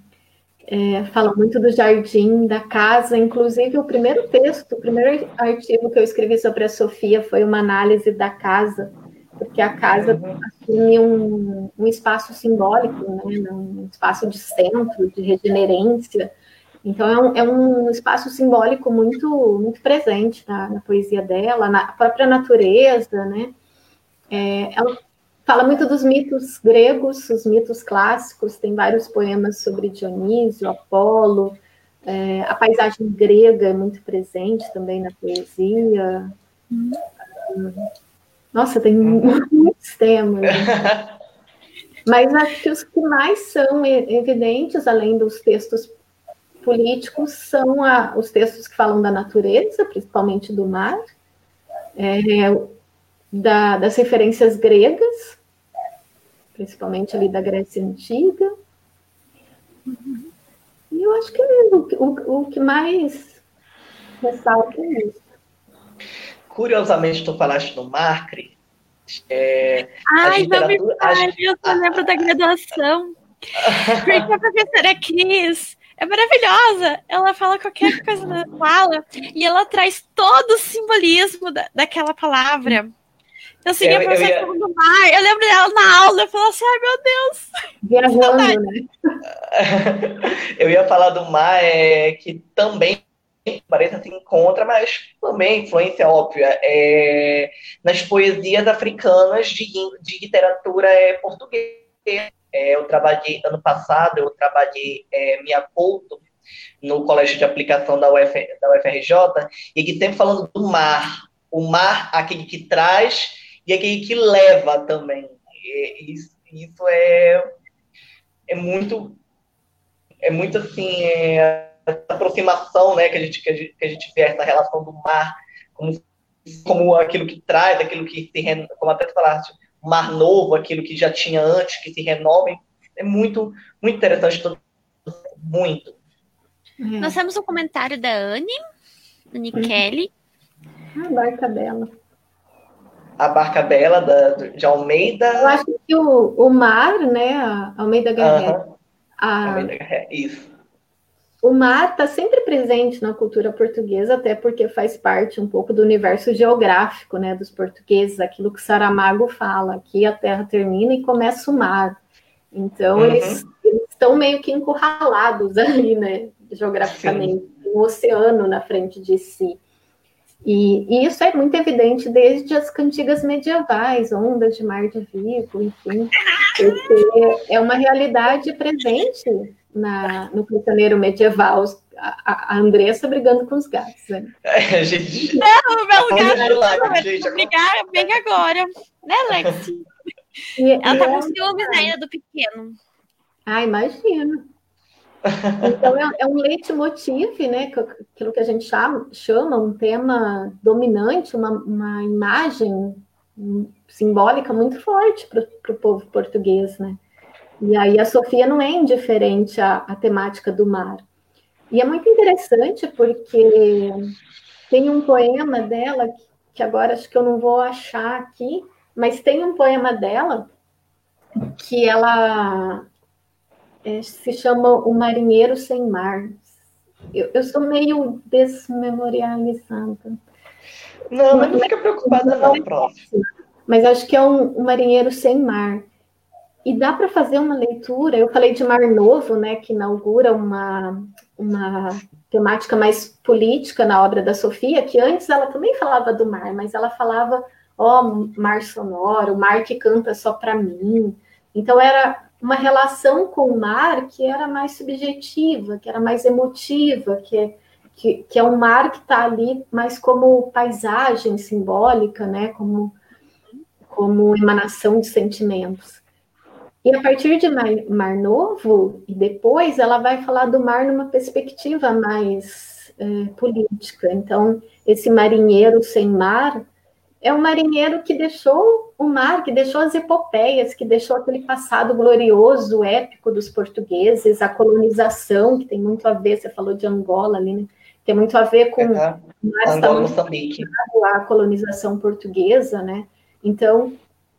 é, falam muito do jardim, da casa. Inclusive, o primeiro texto, o primeiro artigo que eu escrevi sobre a Sofia foi uma análise da casa, porque a casa uhum. assume um, um espaço simbólico, né? um espaço de centro, de regenerência então é um, é um espaço simbólico muito, muito presente na, na poesia dela, na própria natureza, né? É, ela fala muito dos mitos gregos, os mitos clássicos, tem vários poemas sobre Dionísio, Apolo, é, a paisagem grega é muito presente também na poesia. Nossa, tem muitos temas. Né? Mas acho que os que mais são evidentes, além dos textos políticos, são a, os textos que falam da natureza, principalmente do mar, é, da, das referências gregas, principalmente ali da Grécia Antiga. E eu acho que o, o, o que mais ressalta é isso. Curiosamente, tu falaste no Marcre. É, Ai, não me fale, eu só lembro da graduação. Porque a professora Cris é maravilhosa. Ela fala qualquer coisa na fala e ela traz todo o simbolismo da, daquela palavra. Eu segui eu, a professora eu, ia... do mar. Eu lembro dela na aula, eu falei assim, ai meu Deus. Viajando, né? eu ia falar do mar, é, que também parece se encontra, mas também influência óbvia é, nas poesias africanas de, de literatura é, portuguesa. É, eu trabalhei ano passado, eu trabalhei é, culto no colégio de aplicação da, Uf, da UFRJ, e que sempre falando do mar, o mar, aquele que traz e aquele que leva também. E, isso, isso é, é muito, é muito assim, é, aproximação, né, que a gente, que a gente, que a gente vê essa relação do mar como, como aquilo que traz, aquilo que se, como até falaste, mar novo, aquilo que já tinha antes, que se renove, é muito, muito interessante, muito. Uhum. Nós temos um comentário da Anne, Anne uhum. Kelly. A barca dela. A barca dela, da, de Almeida. Eu acho que o, o mar, né, a Almeida. Uhum. A... Almeida isso o mar está sempre presente na cultura portuguesa, até porque faz parte um pouco do universo geográfico né, dos portugueses, aquilo que Saramago fala, aqui a terra termina e começa o mar. Então, uhum. eles, eles, estão meio que encurralados ali, né, geograficamente, um oceano na frente de si. E, e, isso é muito evidente desde as cantigas medievais, ondas de mar de vivo, enfim, porque é uma realidade presente na, no cantoneiro medieval, a, a Andressa brigando com os gatos. Né? É, gente. Não, meu gato vai brigar bem agora, né, Lexi? E, Ela tá com ciúmes ainda do pequeno. Ah, imagino. Então é, é um leitmotiv, né? Aquilo que a gente chama, chama um tema dominante, uma, uma imagem simbólica muito forte para o povo português, né? E aí a Sofia não é indiferente à, à temática do mar. E é muito interessante porque tem um poema dela, que agora acho que eu não vou achar aqui, mas tem um poema dela que ela é, se chama O Marinheiro Sem Mar. Eu, eu sou meio desmemorializada. Não, mas não fica preocupada não, prof. Mas acho que é um, um Marinheiro Sem Mar. E dá para fazer uma leitura, eu falei de Mar Novo, né, que inaugura uma, uma temática mais política na obra da Sofia, que antes ela também falava do mar, mas ela falava, ó, oh, mar sonoro, mar que canta só para mim. Então era uma relação com o mar que era mais subjetiva, que era mais emotiva, que é, que, que é um mar que está ali mais como paisagem simbólica, né, como, como emanação de sentimentos. E a partir de Mar, mar Novo, e depois, ela vai falar do mar numa perspectiva mais é, política. Então, esse marinheiro sem mar é um marinheiro que deixou o mar, que deixou as epopeias, que deixou aquele passado glorioso, épico dos portugueses, a colonização, que tem muito a ver, você falou de Angola ali, né? Tem muito a ver com uhum. Angola, Moçambique. a colonização portuguesa, né? Então,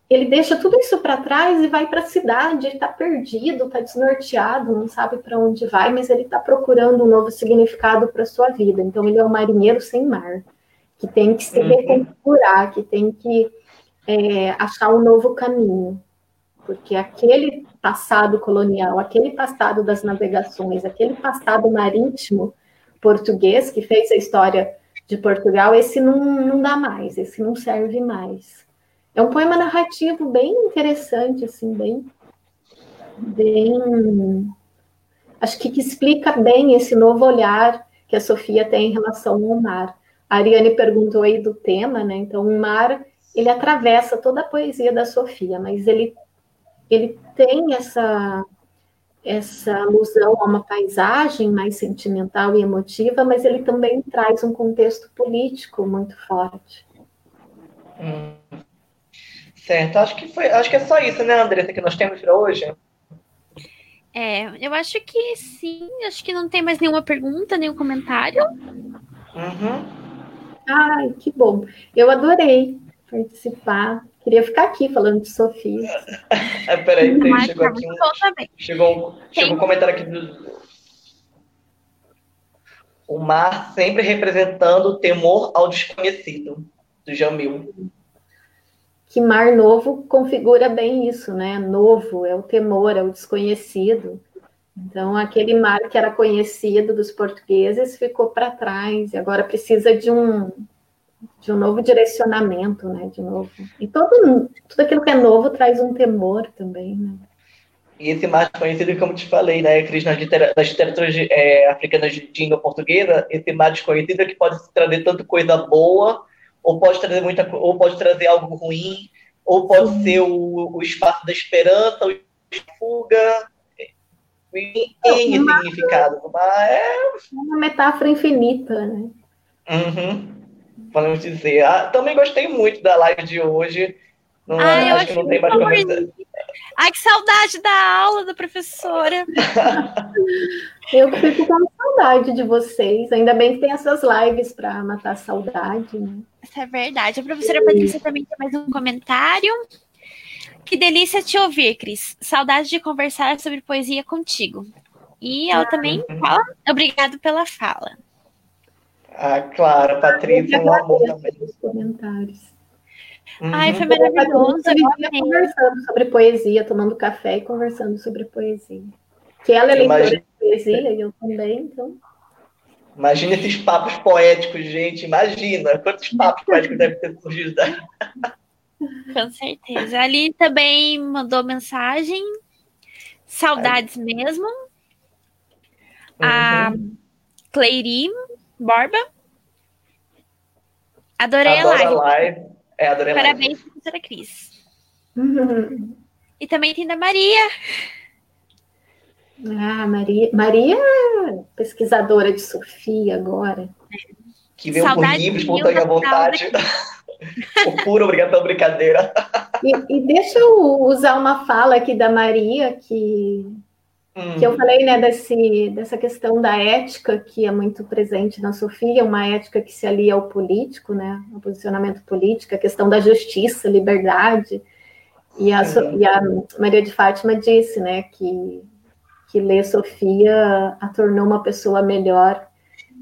ele deixa tudo isso para trás e vai para a cidade, está perdido, está desnorteado, não sabe para onde vai, mas ele está procurando um novo significado para sua vida. Então ele é um marinheiro sem mar, que tem que se uhum. reconfigurar, que tem que é, achar um novo caminho, porque aquele passado colonial, aquele passado das navegações, aquele passado marítimo português que fez a história de Portugal, esse não, não dá mais, esse não serve mais. É um poema narrativo bem interessante, assim, bem. bem acho que, que explica bem esse novo olhar que a Sofia tem em relação ao mar. A Ariane perguntou aí do tema, né? Então, o mar ele atravessa toda a poesia da Sofia, mas ele, ele tem essa essa alusão a uma paisagem mais sentimental e emotiva, mas ele também traz um contexto político muito forte. Hum. Certo, acho que foi, acho que é só isso, né, Andressa, que nós temos para hoje. É, eu acho que sim, acho que não tem mais nenhuma pergunta, nenhum comentário. Uhum. Ai, que bom. Eu adorei participar. Queria ficar aqui falando de Sofia. é, peraí, tem, chegou aqui um, chegou, chegou um comentário aqui do. O mar sempre representando o temor ao desconhecido, do Jamil. Que mar novo configura bem isso, né? Novo é o temor, é o desconhecido. Então, aquele mar que era conhecido dos portugueses ficou para trás e agora precisa de um, de um novo direcionamento, né? De novo. E todo, tudo aquilo que é novo traz um temor também, né? E esse mar desconhecido, como te falei, né, Cris, nas, literaturas é, africanas de língua portuguesa, esse mar desconhecido é que pode trazer tanto coisa boa, ou pode trazer muita, ou pode trazer algo ruim, ou pode Sim. ser o, o espaço da esperança, o fuga, em N significados. Mas é uma metáfora infinita, né? Uhum podemos dizer. Ah, também gostei muito da live de hoje. Não, Ai, acho que não tem mais. Ai, que saudade da aula da professora. eu fico com saudade de vocês. Ainda bem que tem essas lives para matar a saudade. Né? Isso é verdade. A professora Sim. Patrícia também tem mais um comentário. Que delícia te ouvir, Cris. Saudade de conversar sobre poesia contigo. E ela ah, também uhum. fala, obrigado pela fala. Ah, claro, Patrícia, um amor também. Os comentários. Uhum. Ai, foi maravilhoso. conversando sobre poesia, tomando café e conversando sobre poesia. Que ela é leitora Imagina... de poesia e eu também, então. Imagina esses papos poéticos, gente. Imagina quantos papos poéticos devem ter surgido. Com certeza. Ali também mandou mensagem. Saudades Ai. mesmo. Uhum. A Cleirim Borba. Adorei Adoro a live. A live. É, adorei Parabéns, live. professora Cris. E também tem da Maria. Ah, Maria, Maria pesquisadora de Sofia agora. Que veio Saudade por livros, espontânea vontade. o puro, obrigado pela brincadeira. E, e deixa eu usar uma fala aqui da Maria, que Hum. Que eu falei, né, desse, dessa questão da ética que é muito presente na Sofia, uma ética que se alia ao político, né, ao posicionamento político, a questão da justiça, liberdade. E a, e a Maria de Fátima disse, né, que, que ler Sofia a tornou uma pessoa melhor.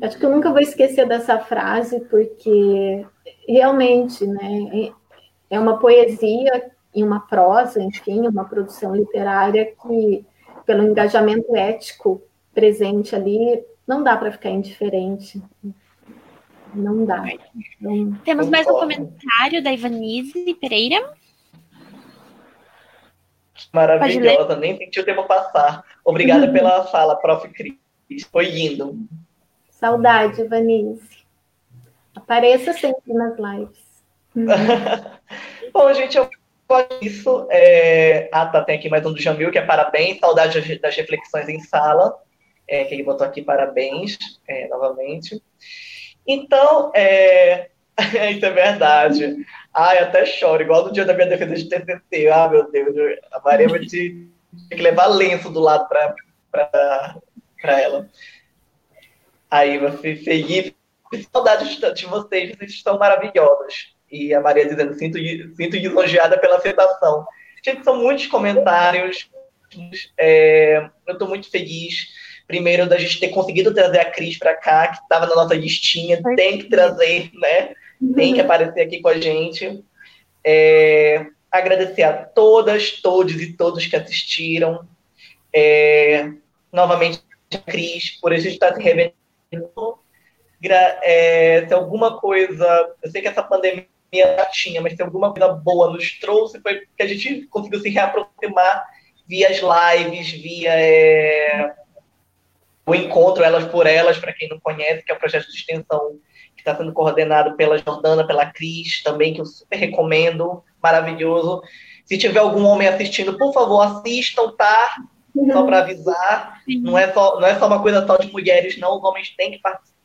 Acho que eu nunca vou esquecer dessa frase, porque realmente, né, é uma poesia e uma prosa, enfim, uma produção literária que pelo engajamento ético presente ali, não dá para ficar indiferente. Não dá. Não... Temos mais um comentário da Ivanise Pereira. Maravilhosa, nem senti o tempo passar. Obrigada uhum. pela fala, prof. Cris. Foi lindo. Saudade, Ivanise. Apareça sempre nas lives. Bom, gente, eu isso, é... ah, tá, tem aqui mais um do Jamil, que é parabéns, saudade das reflexões em sala, é, que ele botou aqui parabéns, é, novamente. Então, é... isso é verdade. Ai, até choro, igual no dia da minha defesa de TCC. Ah, meu Deus, a Maria vai ter que levar lenço do lado para ela. Aí, você feliz, saudade de vocês, vocês estão maravilhosos. E a Maria dizendo, sinto, sinto lisonjeada pela aceitação. Gente, são muitos comentários. É, eu estou muito feliz. Primeiro, da gente ter conseguido trazer a Cris para cá, que estava na nossa listinha. Tem que trazer, né? Tem que aparecer aqui com a gente. É, agradecer a todas, todos e todos que assistiram. É, novamente, a Cris, por isso estar se revelando. É, se alguma coisa. Eu sei que essa pandemia já tinha, mas se alguma coisa boa nos trouxe foi que a gente conseguiu se reaproximar via as lives, via é, o encontro Elas por Elas, para quem não conhece, que é um projeto de extensão que que está sendo coordenado pela Jordana, pela Cris, também, que eu super recomendo, maravilhoso. Se tiver algum homem assistindo, por favor, assistam, tá? Só para avisar. Não é, só, não é só uma coisa só de mulheres, não. Os homens têm que participar.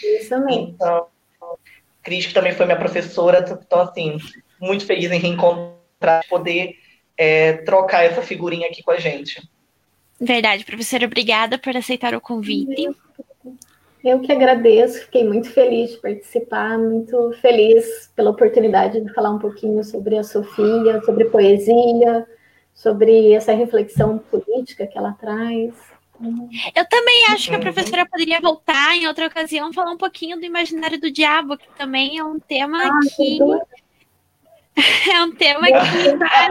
Isso mesmo. Então, Cris, que também foi minha professora, então, assim, muito feliz em reencontrar, poder é, trocar essa figurinha aqui com a gente. Verdade, professora, obrigada por aceitar o convite. Eu que agradeço, fiquei muito feliz de participar, muito feliz pela oportunidade de falar um pouquinho sobre a Sofia, sobre poesia, sobre essa reflexão política que ela traz. Eu também acho que a professora poderia voltar em outra ocasião falar um pouquinho do imaginário do diabo, que também é um tema ah, que é um tema que vai,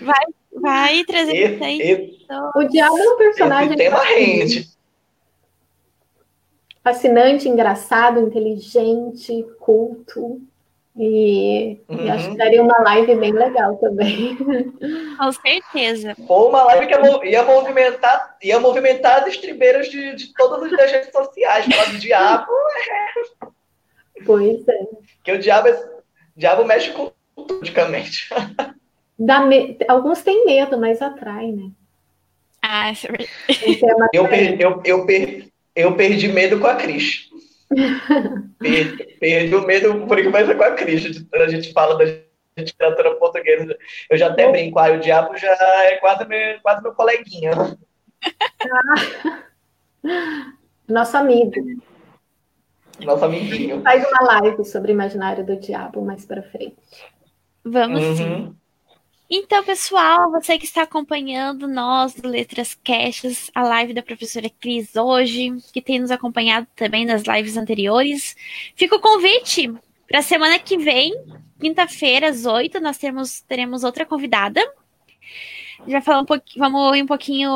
vai, vai trazer esse, esse, O diabo é um personagem. Esse tema rende fascinante, engraçado, inteligente, culto. E, uhum. acho que daria uma live bem legal também. Com certeza. Ou uma live que ia movimentar, ia movimentar as estribeiras de, de todas as redes sociais, falar do diabo. Pois é. Que o diabo, é, o diabo mexe com tudo, praticamente. Me... Alguns têm medo, mas atrai, né? Ah, é eu, per, eu, eu, per, eu perdi medo com a Cris. Perdi, perdi, o medo por enquanto com a Cris. A gente fala da literatura portuguesa. Eu já até brinco, ah, o diabo já é quase meu, quase meu coleguinha. Nosso amigo. Nosso amiguinho. Faz uma live sobre o imaginário do diabo mais para frente. Vamos uhum. sim. Então, pessoal, você que está acompanhando nós do Letras Caches, a live da professora Cris hoje, que tem nos acompanhado também nas lives anteriores, fica o convite para a semana que vem, quinta-feira, às oito, nós temos, teremos outra convidada. Já falar um pouquinho, vamos um pouquinho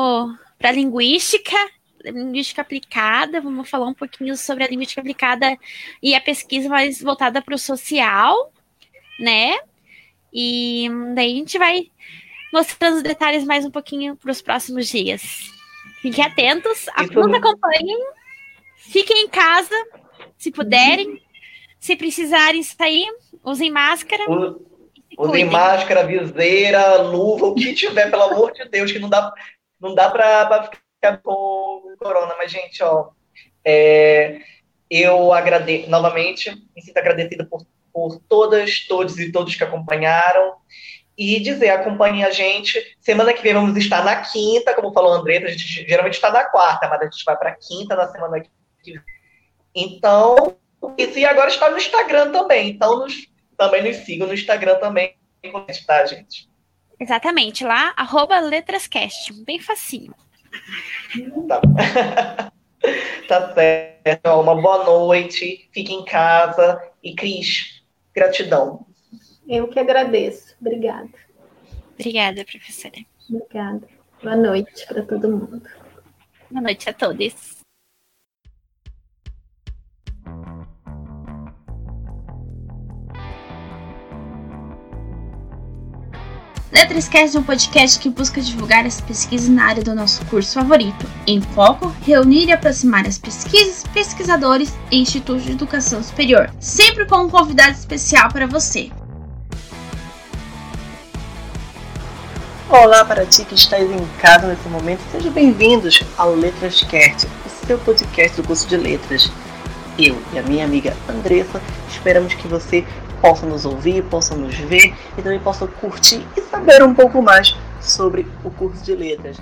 para linguística, linguística aplicada, vamos falar um pouquinho sobre a linguística aplicada e a pesquisa mais voltada para o social, né? E daí a gente vai mostrando os detalhes mais um pouquinho para os próximos dias. Fiquem atentos, nos acompanhem, fiquem em casa, se puderem. Se precisarem sair, usem máscara. usem máscara, viseira, luva, o que tiver, pelo amor de Deus, que não dá, não dá para ficar com corona. Mas, gente, ó, é, eu agradeço novamente, me sinto agradecida por por todas, todos e todos que acompanharam. E dizer, acompanhe a gente. Semana que vem vamos estar na quinta, como falou a Andretta, a gente geralmente está na quarta, mas a gente vai para quinta na semana que vem. Então, e agora está no Instagram também. Então, nos, também nos sigam no Instagram também, tá, gente? Exatamente, lá, arroba letrascast, bem facinho. Tá. tá certo. Uma boa noite, fique em casa. E Cris, Gratidão. Eu que agradeço. Obrigada. Obrigada, professora. Obrigada. Boa noite para todo mundo. Boa noite a todos. Letras é um podcast que busca divulgar as pesquisas na área do nosso curso favorito. Em foco, reunir e aproximar as pesquisas, pesquisadores e institutos de educação superior, sempre com um convidado especial para você. Olá para ti que estás em casa nesse momento, sejam bem-vindos ao Letras Cast, o seu podcast do curso de Letras. Eu e a minha amiga Andressa esperamos que você possa nos ouvir, possa nos ver e também possa curtir e saber um pouco mais sobre o curso de letras.